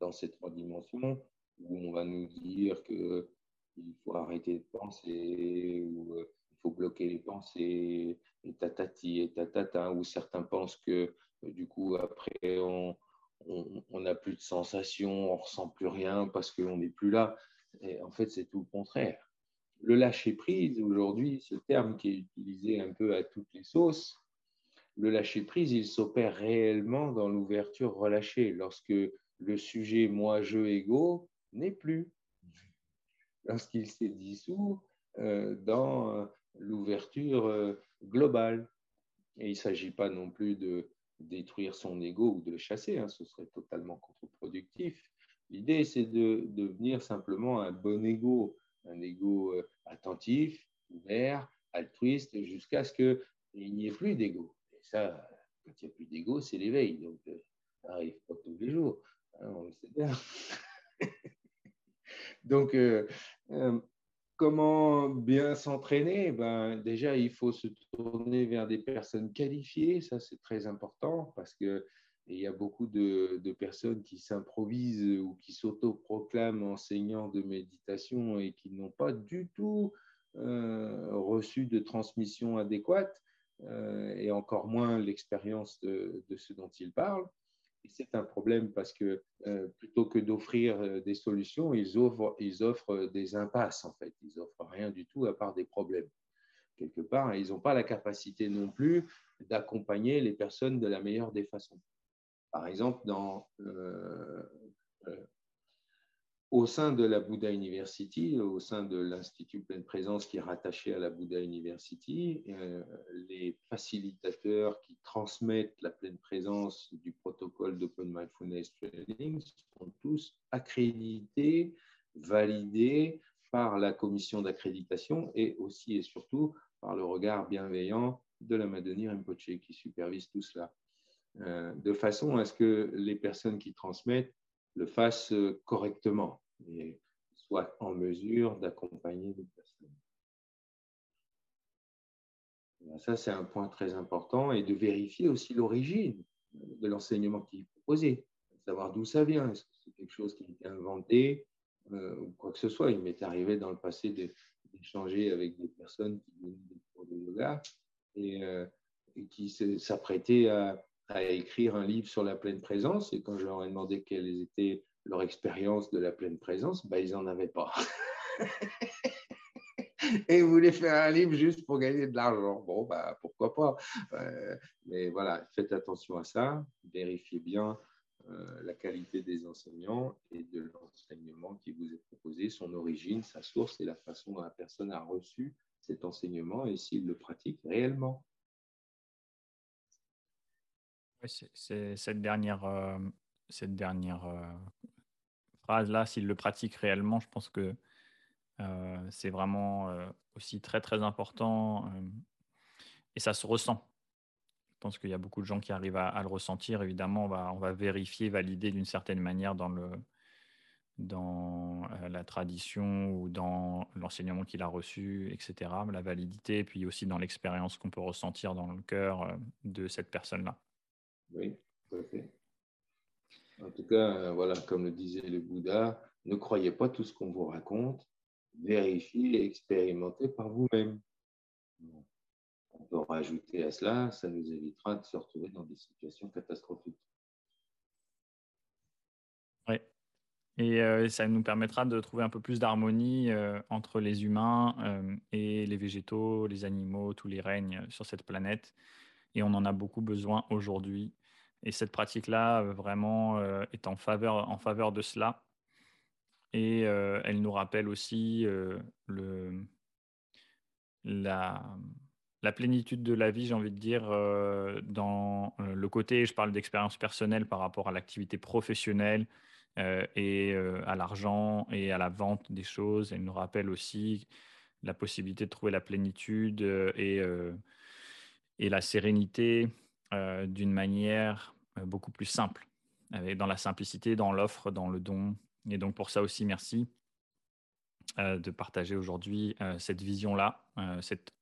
dans ces trois dimensions, où on va nous dire qu'il faut arrêter de penser, ou euh, il faut bloquer les pensées, et tatati, et tatata, ou certains pensent que euh, du coup, après, on n'a plus de sensations, on ressent plus rien parce qu'on n'est plus là. Et en fait, c'est tout le contraire le lâcher-prise, aujourd'hui, ce terme qui est utilisé un peu à toutes les sauces, le lâcher-prise, il s'opère réellement dans l'ouverture relâchée, lorsque le sujet moi, je, ego n'est plus, lorsqu'il s'est dissous euh, dans euh, l'ouverture euh, globale. Et il ne s'agit pas non plus de détruire son ego ou de le chasser, hein, ce serait totalement contre-productif. L'idée, c'est de devenir simplement un bon ego, un ego euh, attentif, ouvert, altruiste, jusqu'à ce qu'il n'y ait plus d'ego. Et ça, quand il n'y a plus d'ego, c'est l'éveil. Donc, euh, ça n'arrive pas tous les jours. Hein, on le sait bien. Donc, euh, comment bien s'entraîner? Ben, Déjà, il faut se tourner vers des personnes qualifiées. Ça, c'est très important parce que il y a beaucoup de, personnes qui s'improvisent ou qui s'autoproclament enseignants de méditation et qui n'ont pas du tout euh, reçu de transmission adéquate euh, et encore moins l'expérience de, ce dont ils parlent. C'est un problème parce que euh, plutôt que d'offrir des solutions, ils offrent, des impasses en fait. Ils offrent rien du tout à part des problèmes quelque part. Ils n'ont pas la capacité non plus d'accompagner les personnes de la meilleure des façons. Par exemple, dans, euh, euh, au sein de la Buddha University, au sein de l'Institut Pleine Présence qui est rattaché à la Buddha University, euh, les facilitateurs qui transmettent la pleine présence du protocole d'Open Mindfulness Training sont tous accrédités validé par la commission d'accréditation et aussi et surtout par le regard bienveillant de la Madonie Rinpoche qui supervise tout cela. Euh, de façon à ce que les personnes qui transmettent le fassent correctement et soient en mesure d'accompagner les personnes. Ça, c'est un point très important et de vérifier aussi l'origine de l'enseignement qui est proposé, savoir d'où ça vient. Est-ce que c'est quelque chose qui a été inventé euh, ou quoi que ce soit Il m'est arrivé dans le passé d'échanger avec des personnes qui venaient des cours de yoga euh, et qui s'apprêtaient à, à écrire un livre sur la pleine présence. Et quand je leur ai demandé quelle était leur expérience de la pleine présence, bah, ils n'en avaient pas. et ils voulaient faire un livre juste pour gagner de l'argent. Bon, bah, pourquoi pas. Euh, mais voilà, faites attention à ça. Vérifiez bien euh, la qualité des enseignants et de l'enseignement qui vous est proposé, son origine, sa source et la façon dont la personne a reçu cet enseignement et s'il le pratique réellement cette dernière, euh, euh, phrase-là, s'il le pratique réellement, je pense que euh, c'est vraiment aussi très très important et ça se ressent. Je pense qu'il y a beaucoup de gens qui arrivent à, le ressentir. Évidemment, on va, vérifier, valider d'une certaine manière dans, dans la tradition ou dans l'enseignement qu'il a reçu, etc. La validité, et puis aussi dans l'expérience qu'on peut ressentir dans le cœur de cette personne-là. Oui, tout à fait. En tout cas, euh, voilà, comme le disait le Bouddha, ne croyez pas tout ce qu'on vous raconte, vérifiez et expérimentez par vous-même. On peut rajouter à cela, ça nous évitera de se retrouver dans des situations catastrophiques. Oui. Et euh, ça nous permettra de trouver un peu plus d'harmonie euh, entre les humains et les végétaux, les animaux, tous les règnes sur cette planète. Et on en a beaucoup besoin aujourd'hui et cette pratique-là, euh, vraiment, euh, est en faveur, en faveur de cela. Et euh, elle nous rappelle aussi le, la, plénitude de la vie, j'ai envie de dire, dans le côté, je parle d'expérience personnelle par rapport à l'activité professionnelle et à l'argent et à la vente des choses. Elle nous rappelle aussi la possibilité de trouver la plénitude et, et la sérénité d'une manière euh, beaucoup plus simple, avec, dans la simplicité, dans l'offre, dans le don. Et donc pour ça aussi, merci euh, de partager aujourd'hui euh, cette vision-là, cette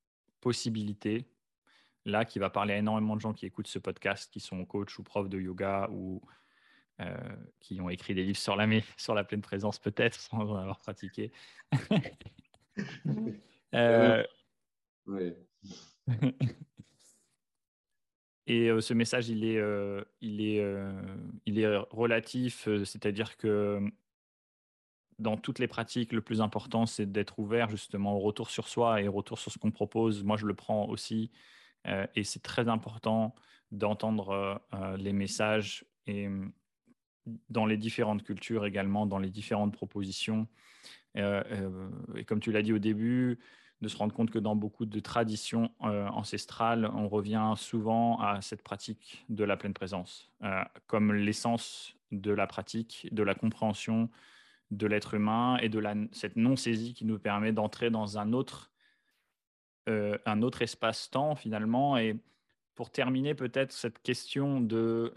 possibilité-là qui va parler à énormément de gens qui écoutent ce podcast, qui sont coachs ou profs de yoga ou qui ont écrit des livres sur la, sur la pleine présence peut-être sans en avoir pratiqué. oui. Et ce message, il est, il est, il est relatif, c'est-à-dire que dans toutes les pratiques, le plus important, c'est d'être ouvert justement au retour sur soi et au retour sur ce qu'on propose. Moi, je le prends aussi. et c'est très important d'entendre les messages et mmh, dans les différentes cultures également, dans les différentes propositions. et comme tu l'as dit au début, de se rendre compte que dans beaucoup de traditions euh, ancestrales, on revient souvent à cette pratique de la pleine présence, euh, comme l'essence de la pratique, de la compréhension de l'être humain et de la, cette non-saisie qui nous permet d'entrer dans un autre, euh, un autre espace-temps finalement. Et pour terminer peut-être cette question de,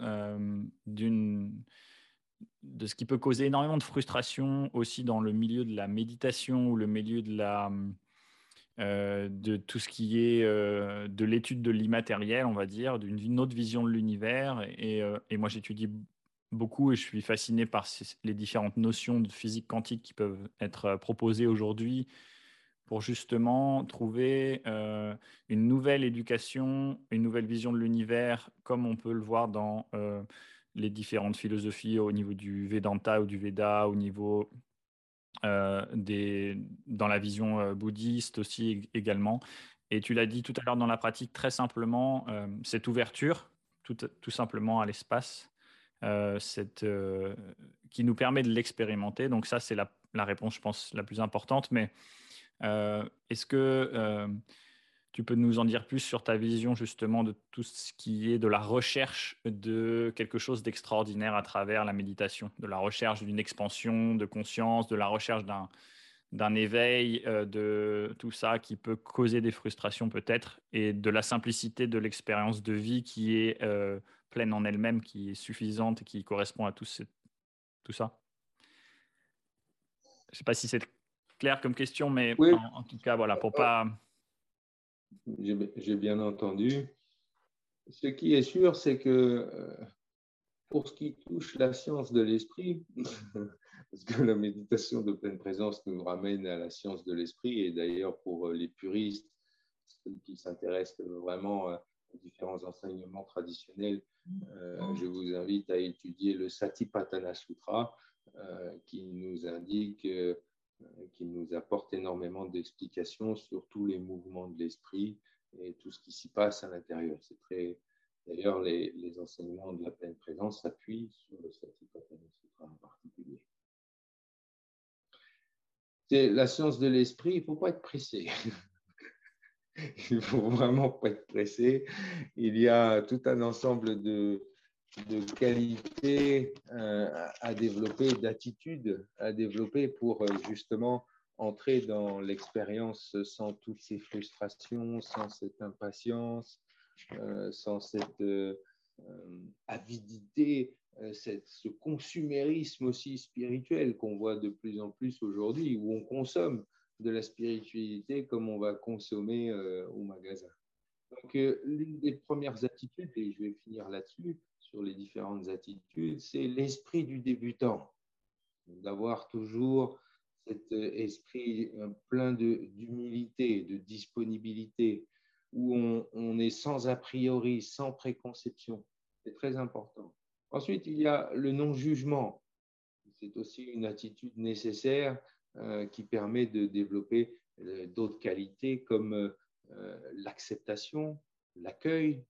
de ce qui peut causer énormément de frustration aussi dans le milieu de la méditation ou le milieu de la euh, de tout ce qui est euh, de l'étude de l'immatériel, on va dire, d'une autre vision de l'univers. Euh, et, moi, j'étudie beaucoup et je suis fasciné par les différentes notions de physique quantique qui peuvent être proposées aujourd'hui pour justement trouver une nouvelle éducation, une nouvelle vision de l'univers, comme on peut le voir dans les différentes philosophies au niveau du Vedanta ou du Veda, au niveau des, dans la vision euh, bouddhiste aussi également. Et tu l'as dit tout à l'heure dans la pratique, très simplement, euh, cette ouverture, tout, simplement à l'espace, qui nous permet de l'expérimenter. Donc ça, c'est la, réponse, je pense, la plus importante. Mais est-ce que tu peux nous en dire plus sur ta vision justement de tout ce qui est de la recherche de quelque chose d'extraordinaire à travers la méditation, de la recherche d'une expansion de conscience, de la recherche d'un, d'un éveil, euh, de tout ça qui peut causer des frustrations peut-être, et de la simplicité de l'expérience de vie qui est euh, pleine en elle-même, qui est suffisante et qui correspond à tout, tout ça? Je ne sais pas si c'est clair comme question, mais en, tout cas, voilà, pour pas j'ai bien entendu. Ce qui est sûr, c'est que euh, pour ce qui touche la science de l'esprit, parce que la méditation de pleine présence nous ramène à la science de l'esprit, et d'ailleurs pour les puristes, ceux qui s'intéressent vraiment aux différents enseignements traditionnels, euh, je vous invite à étudier le Satipatthana Sutra, euh, qui nous indique euh, qui nous apporte énormément d'explications sur tous les mouvements de l'esprit et tout ce qui s'y passe à l'intérieur. C'est très, d'ailleurs, les, les, enseignements de la pleine présence s'appuient sur le Satipatthana Sutra en particulier. C'est la science de l'esprit, il ne faut pas être pressé. il ne faut vraiment pas être pressé. Il y a tout un ensemble de, de qualité euh, à développer, d'attitude à développer pour euh, justement entrer dans l'expérience sans toutes ces frustrations, sans cette impatience, euh, sans cette avidité, ce consumérisme aussi spirituel qu'on voit de plus en plus aujourd'hui, où on consomme de la spiritualité comme on va consommer au magasin. Donc, l'une des premières attitudes, et je vais finir là-dessus, sur les différentes attitudes, c'est l'esprit du débutant, d'avoir toujours cet esprit euh, plein d'humilité, de, disponibilité, où on, est sans a priori, sans préconception. C'est très important. Ensuite, il y a le non-jugement. C'est aussi une attitude nécessaire euh, qui permet de développer euh, d'autres qualités comme l'acceptation, l'accueil,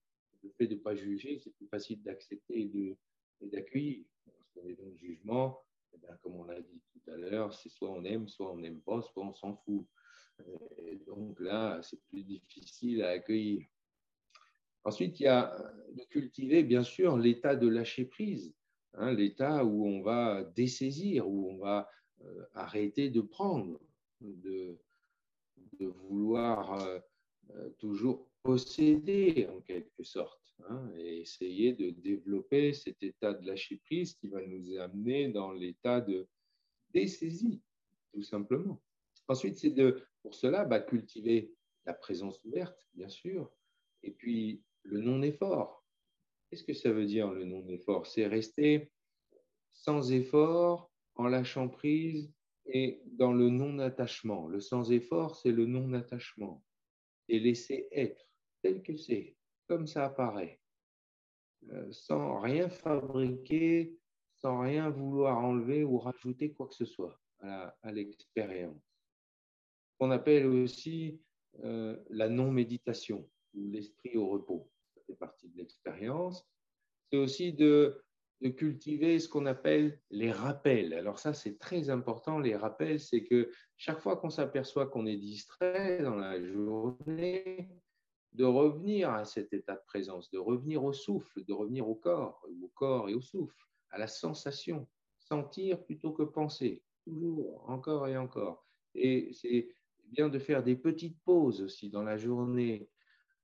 le fait de ne pas juger, c'est plus facile d'accepter et d'accueillir. Parce qu'on est dans le jugement, eh comme on l'a dit tout à l'heure, c'est soit on aime, soit on n'aime pas, soit on s'en fout. Et donc là, c'est plus difficile à accueillir. Ensuite, il y a de cultiver, bien sûr, l'état de lâcher prise, hein, l'état où on va dessaisir, où on va euh, arrêter de prendre, de, vouloir euh, euh, toujours posséder en quelque sorte, hein, et essayer de développer cet état de lâcher prise qui va nous amener dans l'état de dessaisie, tout simplement. Ensuite, c'est de, pour cela, bah, cultiver la présence ouverte, bien sûr, et puis le non-effort. Qu'est-ce que ça veut dire le non-effort? C'est rester sans effort, en lâchant prise et dans le non-attachement. Le sans-effort, c'est le non-attachement et laisser être tel que c'est, comme ça apparaît, euh, sans rien fabriquer, sans rien vouloir enlever ou rajouter quoi que ce soit à l'expérience. On appelle aussi euh, la non-méditation ou l'esprit au repos. Ça fait partie de l'expérience. C'est aussi de cultiver ce qu'on appelle les rappels. Alors ça, c'est très important. Les rappels, c'est que chaque fois qu'on s'aperçoit qu'on est distrait dans la journée, de revenir à cet état de présence, de revenir au souffle, de revenir au corps, au corps et au souffle, à la sensation, sentir plutôt que penser, toujours, encore et encore. Et c'est bien de faire des petites pauses aussi dans la journée,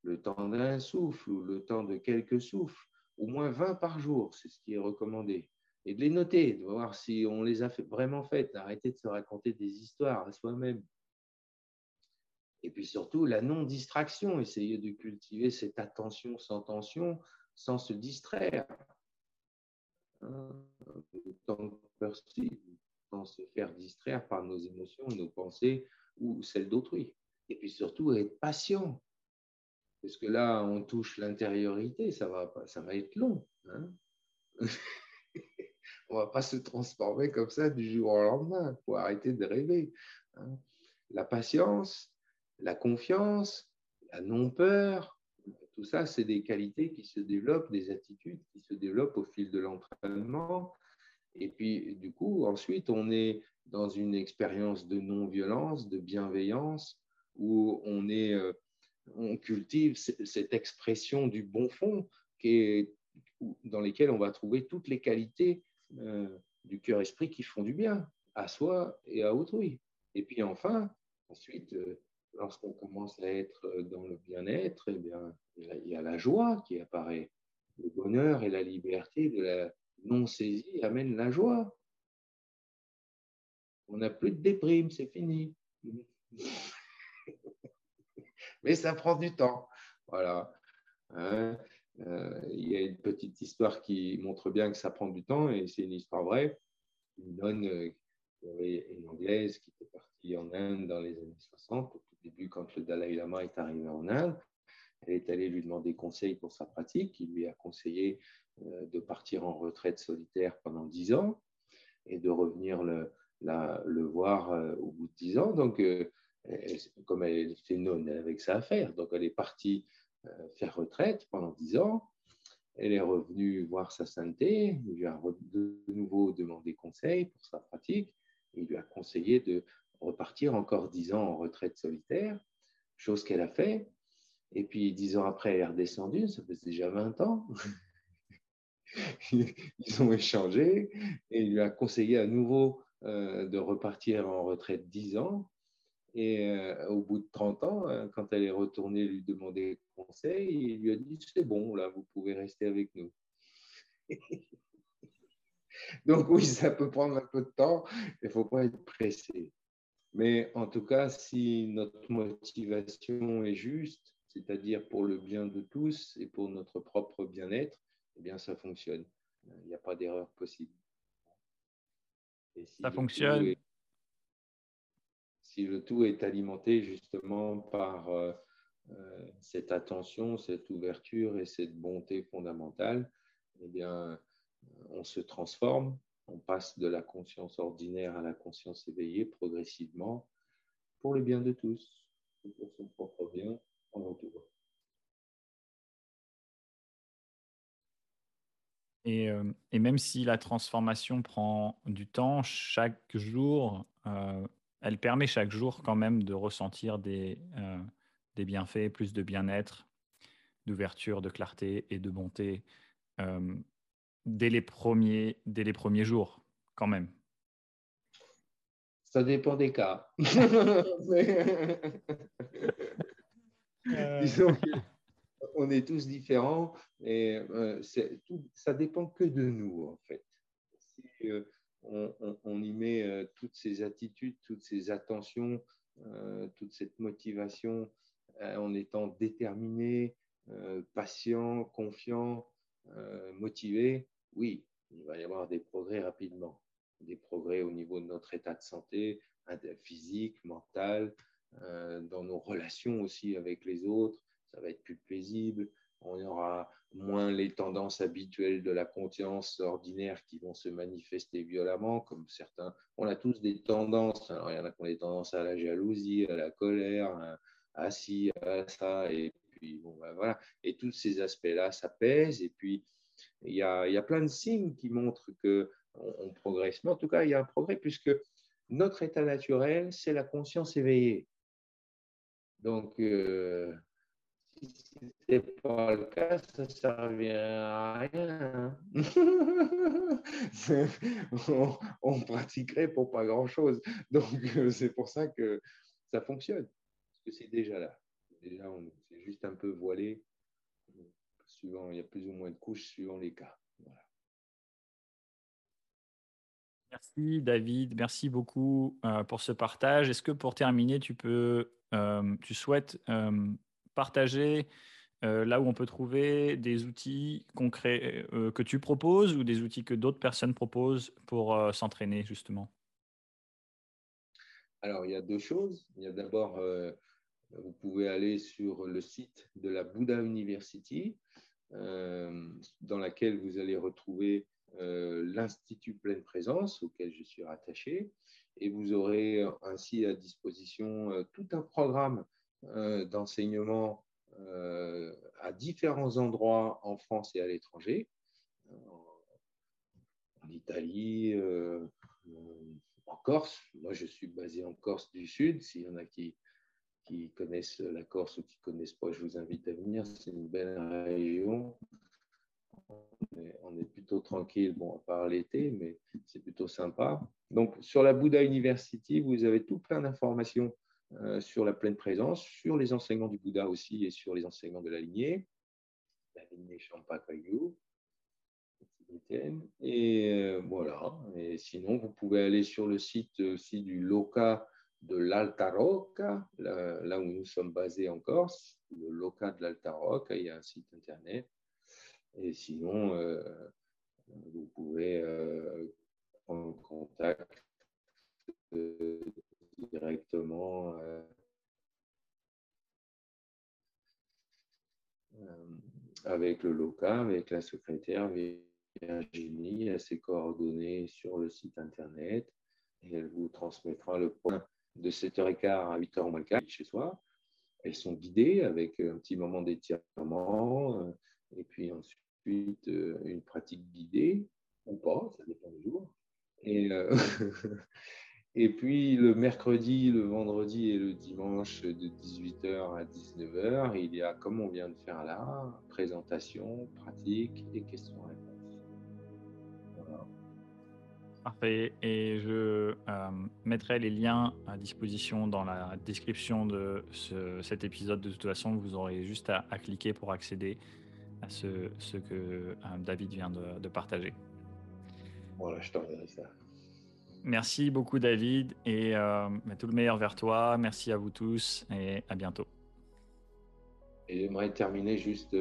le temps d'un souffle ou le temps de quelques souffles, au moins 20 par jour, c'est ce qui est recommandé. Et de les noter, de voir si on les a vraiment faites, d'arrêter de se raconter des histoires à soi-même, et puis surtout, la non-distraction, essayer de cultiver cette attention sans tension, sans se distraire. Que possible, sans se faire distraire par nos émotions, nos pensées ou celles d'autrui. Et puis surtout, être patient. Parce que là, on touche l'intériorité, ça va, ça va être long. Hein on va pas se transformer comme ça du jour au lendemain. Il faut arrêter de rêver. Hein. La patience, la confiance, la non-peur, tout ça, c'est des qualités qui se développent, des attitudes qui se développent au fil de l'entraînement. Et puis, du coup, ensuite, on est dans une expérience de non-violence, de bienveillance, où on est euh, on cultive cette expression du bon fond dans lesquelles on va trouver toutes les qualités euh, du cœur-esprit qui font du bien à soi et à autrui. Et puis enfin, ensuite, euh, lorsqu'on commence à être dans le bien-être, eh bien, il y a la joie qui apparaît. Le bonheur et la liberté de la non-saisie amènent la joie. On n'a plus de déprime, c'est fini. Mais ça prend du temps. Voilà. Hein, euh, il y a une petite histoire qui montre bien que ça prend du temps et c'est une histoire vraie. Une nonne, euh, une anglaise qui était partie en Inde dans les années 60, au tout début quand le Dalai Lama est arrivé en Inde. Elle est allée lui demander conseil pour sa pratique. Il lui a conseillé euh, de partir en retraite solitaire pendant dix ans et de revenir le, voir au bout de dix ans. Donc, comme elle était non, elle avait que ça à faire. Donc, elle est partie euh, faire retraite pendant dix ans. Elle est revenue voir sa sainteté. Il lui a de nouveau demandé conseil pour sa pratique. Il lui a conseillé de repartir encore dix ans en retraite solitaire, chose qu'elle a fait. Et puis, dix ans après, elle est redescendue. Ça fait déjà 20 ans. Ils ont échangé et il lui a conseillé à nouveau euh, de repartir en retraite dix ans. Et euh, au bout de 30 ans, euh, quand elle est retournée lui demander conseil, il lui a dit C'est bon, là, vous pouvez rester avec nous. Donc, oui, ça peut prendre un peu de temps, il ne faut pas être pressé. Mais en tout cas, si notre motivation est juste, c'est-à-dire pour le bien de tous et pour notre propre bien-être, eh bien, ça fonctionne. Il n'y a pas d'erreur possible. ça fonctionne si le tout est alimenté justement par euh, euh, cette attention, cette ouverture et cette bonté fondamentale, eh bien, on se transforme, on passe de la conscience ordinaire à la conscience éveillée progressivement pour le bien de tous, pour son propre bien en retour. Et, euh, et, même si la transformation prend du temps, chaque jour, elle permet chaque jour quand même de ressentir des, euh, des bienfaits, plus de bien-être, d'ouverture, de clarté et de bonté euh, dès, les premiers, dès les premiers jours, quand même. Ça dépend des cas. Euh. on est tous différents et tout, ça dépend que de nous, en fait on, y met euh, toutes ces attitudes, toutes ces attentions, euh, toute cette motivation euh, en étant déterminé, patient, confiant, motivé, oui, il va y avoir des progrès rapidement. Des progrès au niveau de notre état de santé, physique, mental, dans nos relations aussi avec les autres, ça va être plus paisible, on aura moins les tendances habituelles de la conscience ordinaire qui vont se manifester violemment, comme certains. On a tous des tendances. Alors, il y en a qui ont des tendances à la jalousie, à la colère, à, ci, à ça, et puis bon, ben voilà. Et tous ces aspects-là, ça pèse. Et puis, il y, a, il y a plein de signes qui montrent que on, progresse. Mais en tout cas, il y a un progrès puisque notre état naturel, c'est la conscience éveillée. Donc, euh, si ce n'était pas le cas, ça ne servirait à rien. on, pratiquerait pour pas grand-chose. Donc, euh, c'est pour ça que ça fonctionne. Parce que c'est déjà là. Déjà, c'est juste un peu voilé. Suivant, il y a plus ou moins de couches suivant les cas. Merci David, merci beaucoup euh, pour ce partage. Est-ce que pour terminer, tu peux, euh, tu souhaites partager euh, là où on peut trouver des outils concrets que tu proposes ou des outils que d'autres personnes proposent pour s'entraîner justement? Alors, il y a deux choses. Il y a d'abord, vous pouvez aller sur le site de la Buddha University, dans laquelle vous allez retrouver l'Institut Pleine Présence auquel je suis rattaché, et vous aurez ainsi à disposition tout un programme euh, d'enseignement euh, à différents endroits en France et à l'étranger, en Italie, euh, en Corse. Moi, je suis basé en Corse du Sud. S'il y en a qui, qui connaissent la Corse ou qui ne connaissent pas, je vous invite à venir. C'est une belle région. On est, plutôt tranquille, bon, à part l'été, mais c'est plutôt sympa. Donc, sur la Bouddha University, vous avez tout plein d'informations euh, sur la pleine présence, sur les enseignements du Bouddha aussi et sur les enseignements de la lignée, la lignée Champakayu. Et euh, voilà. Et sinon, vous pouvez aller sur le site aussi du Loca de l'Alta Rocca, là, où nous sommes basés en Corse, le Loca de l'Alta Rocca, il y a un site internet. Et sinon, euh, vous pouvez euh, prendre contact directement avec le Loca, avec la secrétaire Virginie, à ses coordonnées sur le site internet. Et elle vous transmettra le point de 7h15 à 8h moins le chez soi. Elles sont guidées avec un petit moment d'étirement euh, et puis ensuite euh, une pratique guidée ou pas, ça dépend du jour. Et, euh, et puis le mercredi, le vendredi et le dimanche de 18h à 19h, il y a, comme on vient de faire là, présentation, pratique et questions-réponses. Parfait. Et je euh, mettrai les liens à disposition dans la description de cet épisode. De toute façon, vous aurez juste à, cliquer pour accéder à ce, que euh, David vient de, partager. Voilà, je t'enverrai ça. Merci beaucoup, David, et euh, tout le meilleur vers toi. Merci à vous tous et à bientôt. Et j'aimerais terminer juste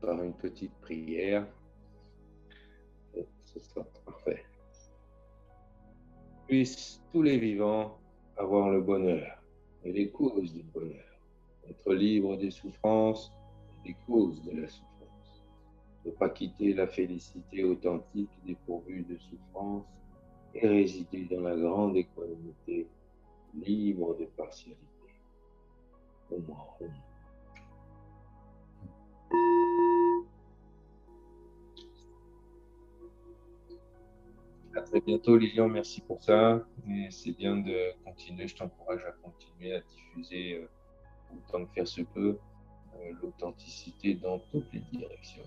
par une petite prière. Ce sera parfait puissent tous les vivants avoir le bonheur et les causes du bonheur, être libres des souffrances et des causes de la souffrance, ne pas quitter la félicité authentique dépourvue de souffrance et résider dans la grande équanimité, libre de partialité. Très bientôt, Lilian. Merci pour ça. c'est bien de continuer. Je t'encourage à continuer à diffuser euh, autant que faire se peut euh, l'authenticité dans toutes les directions.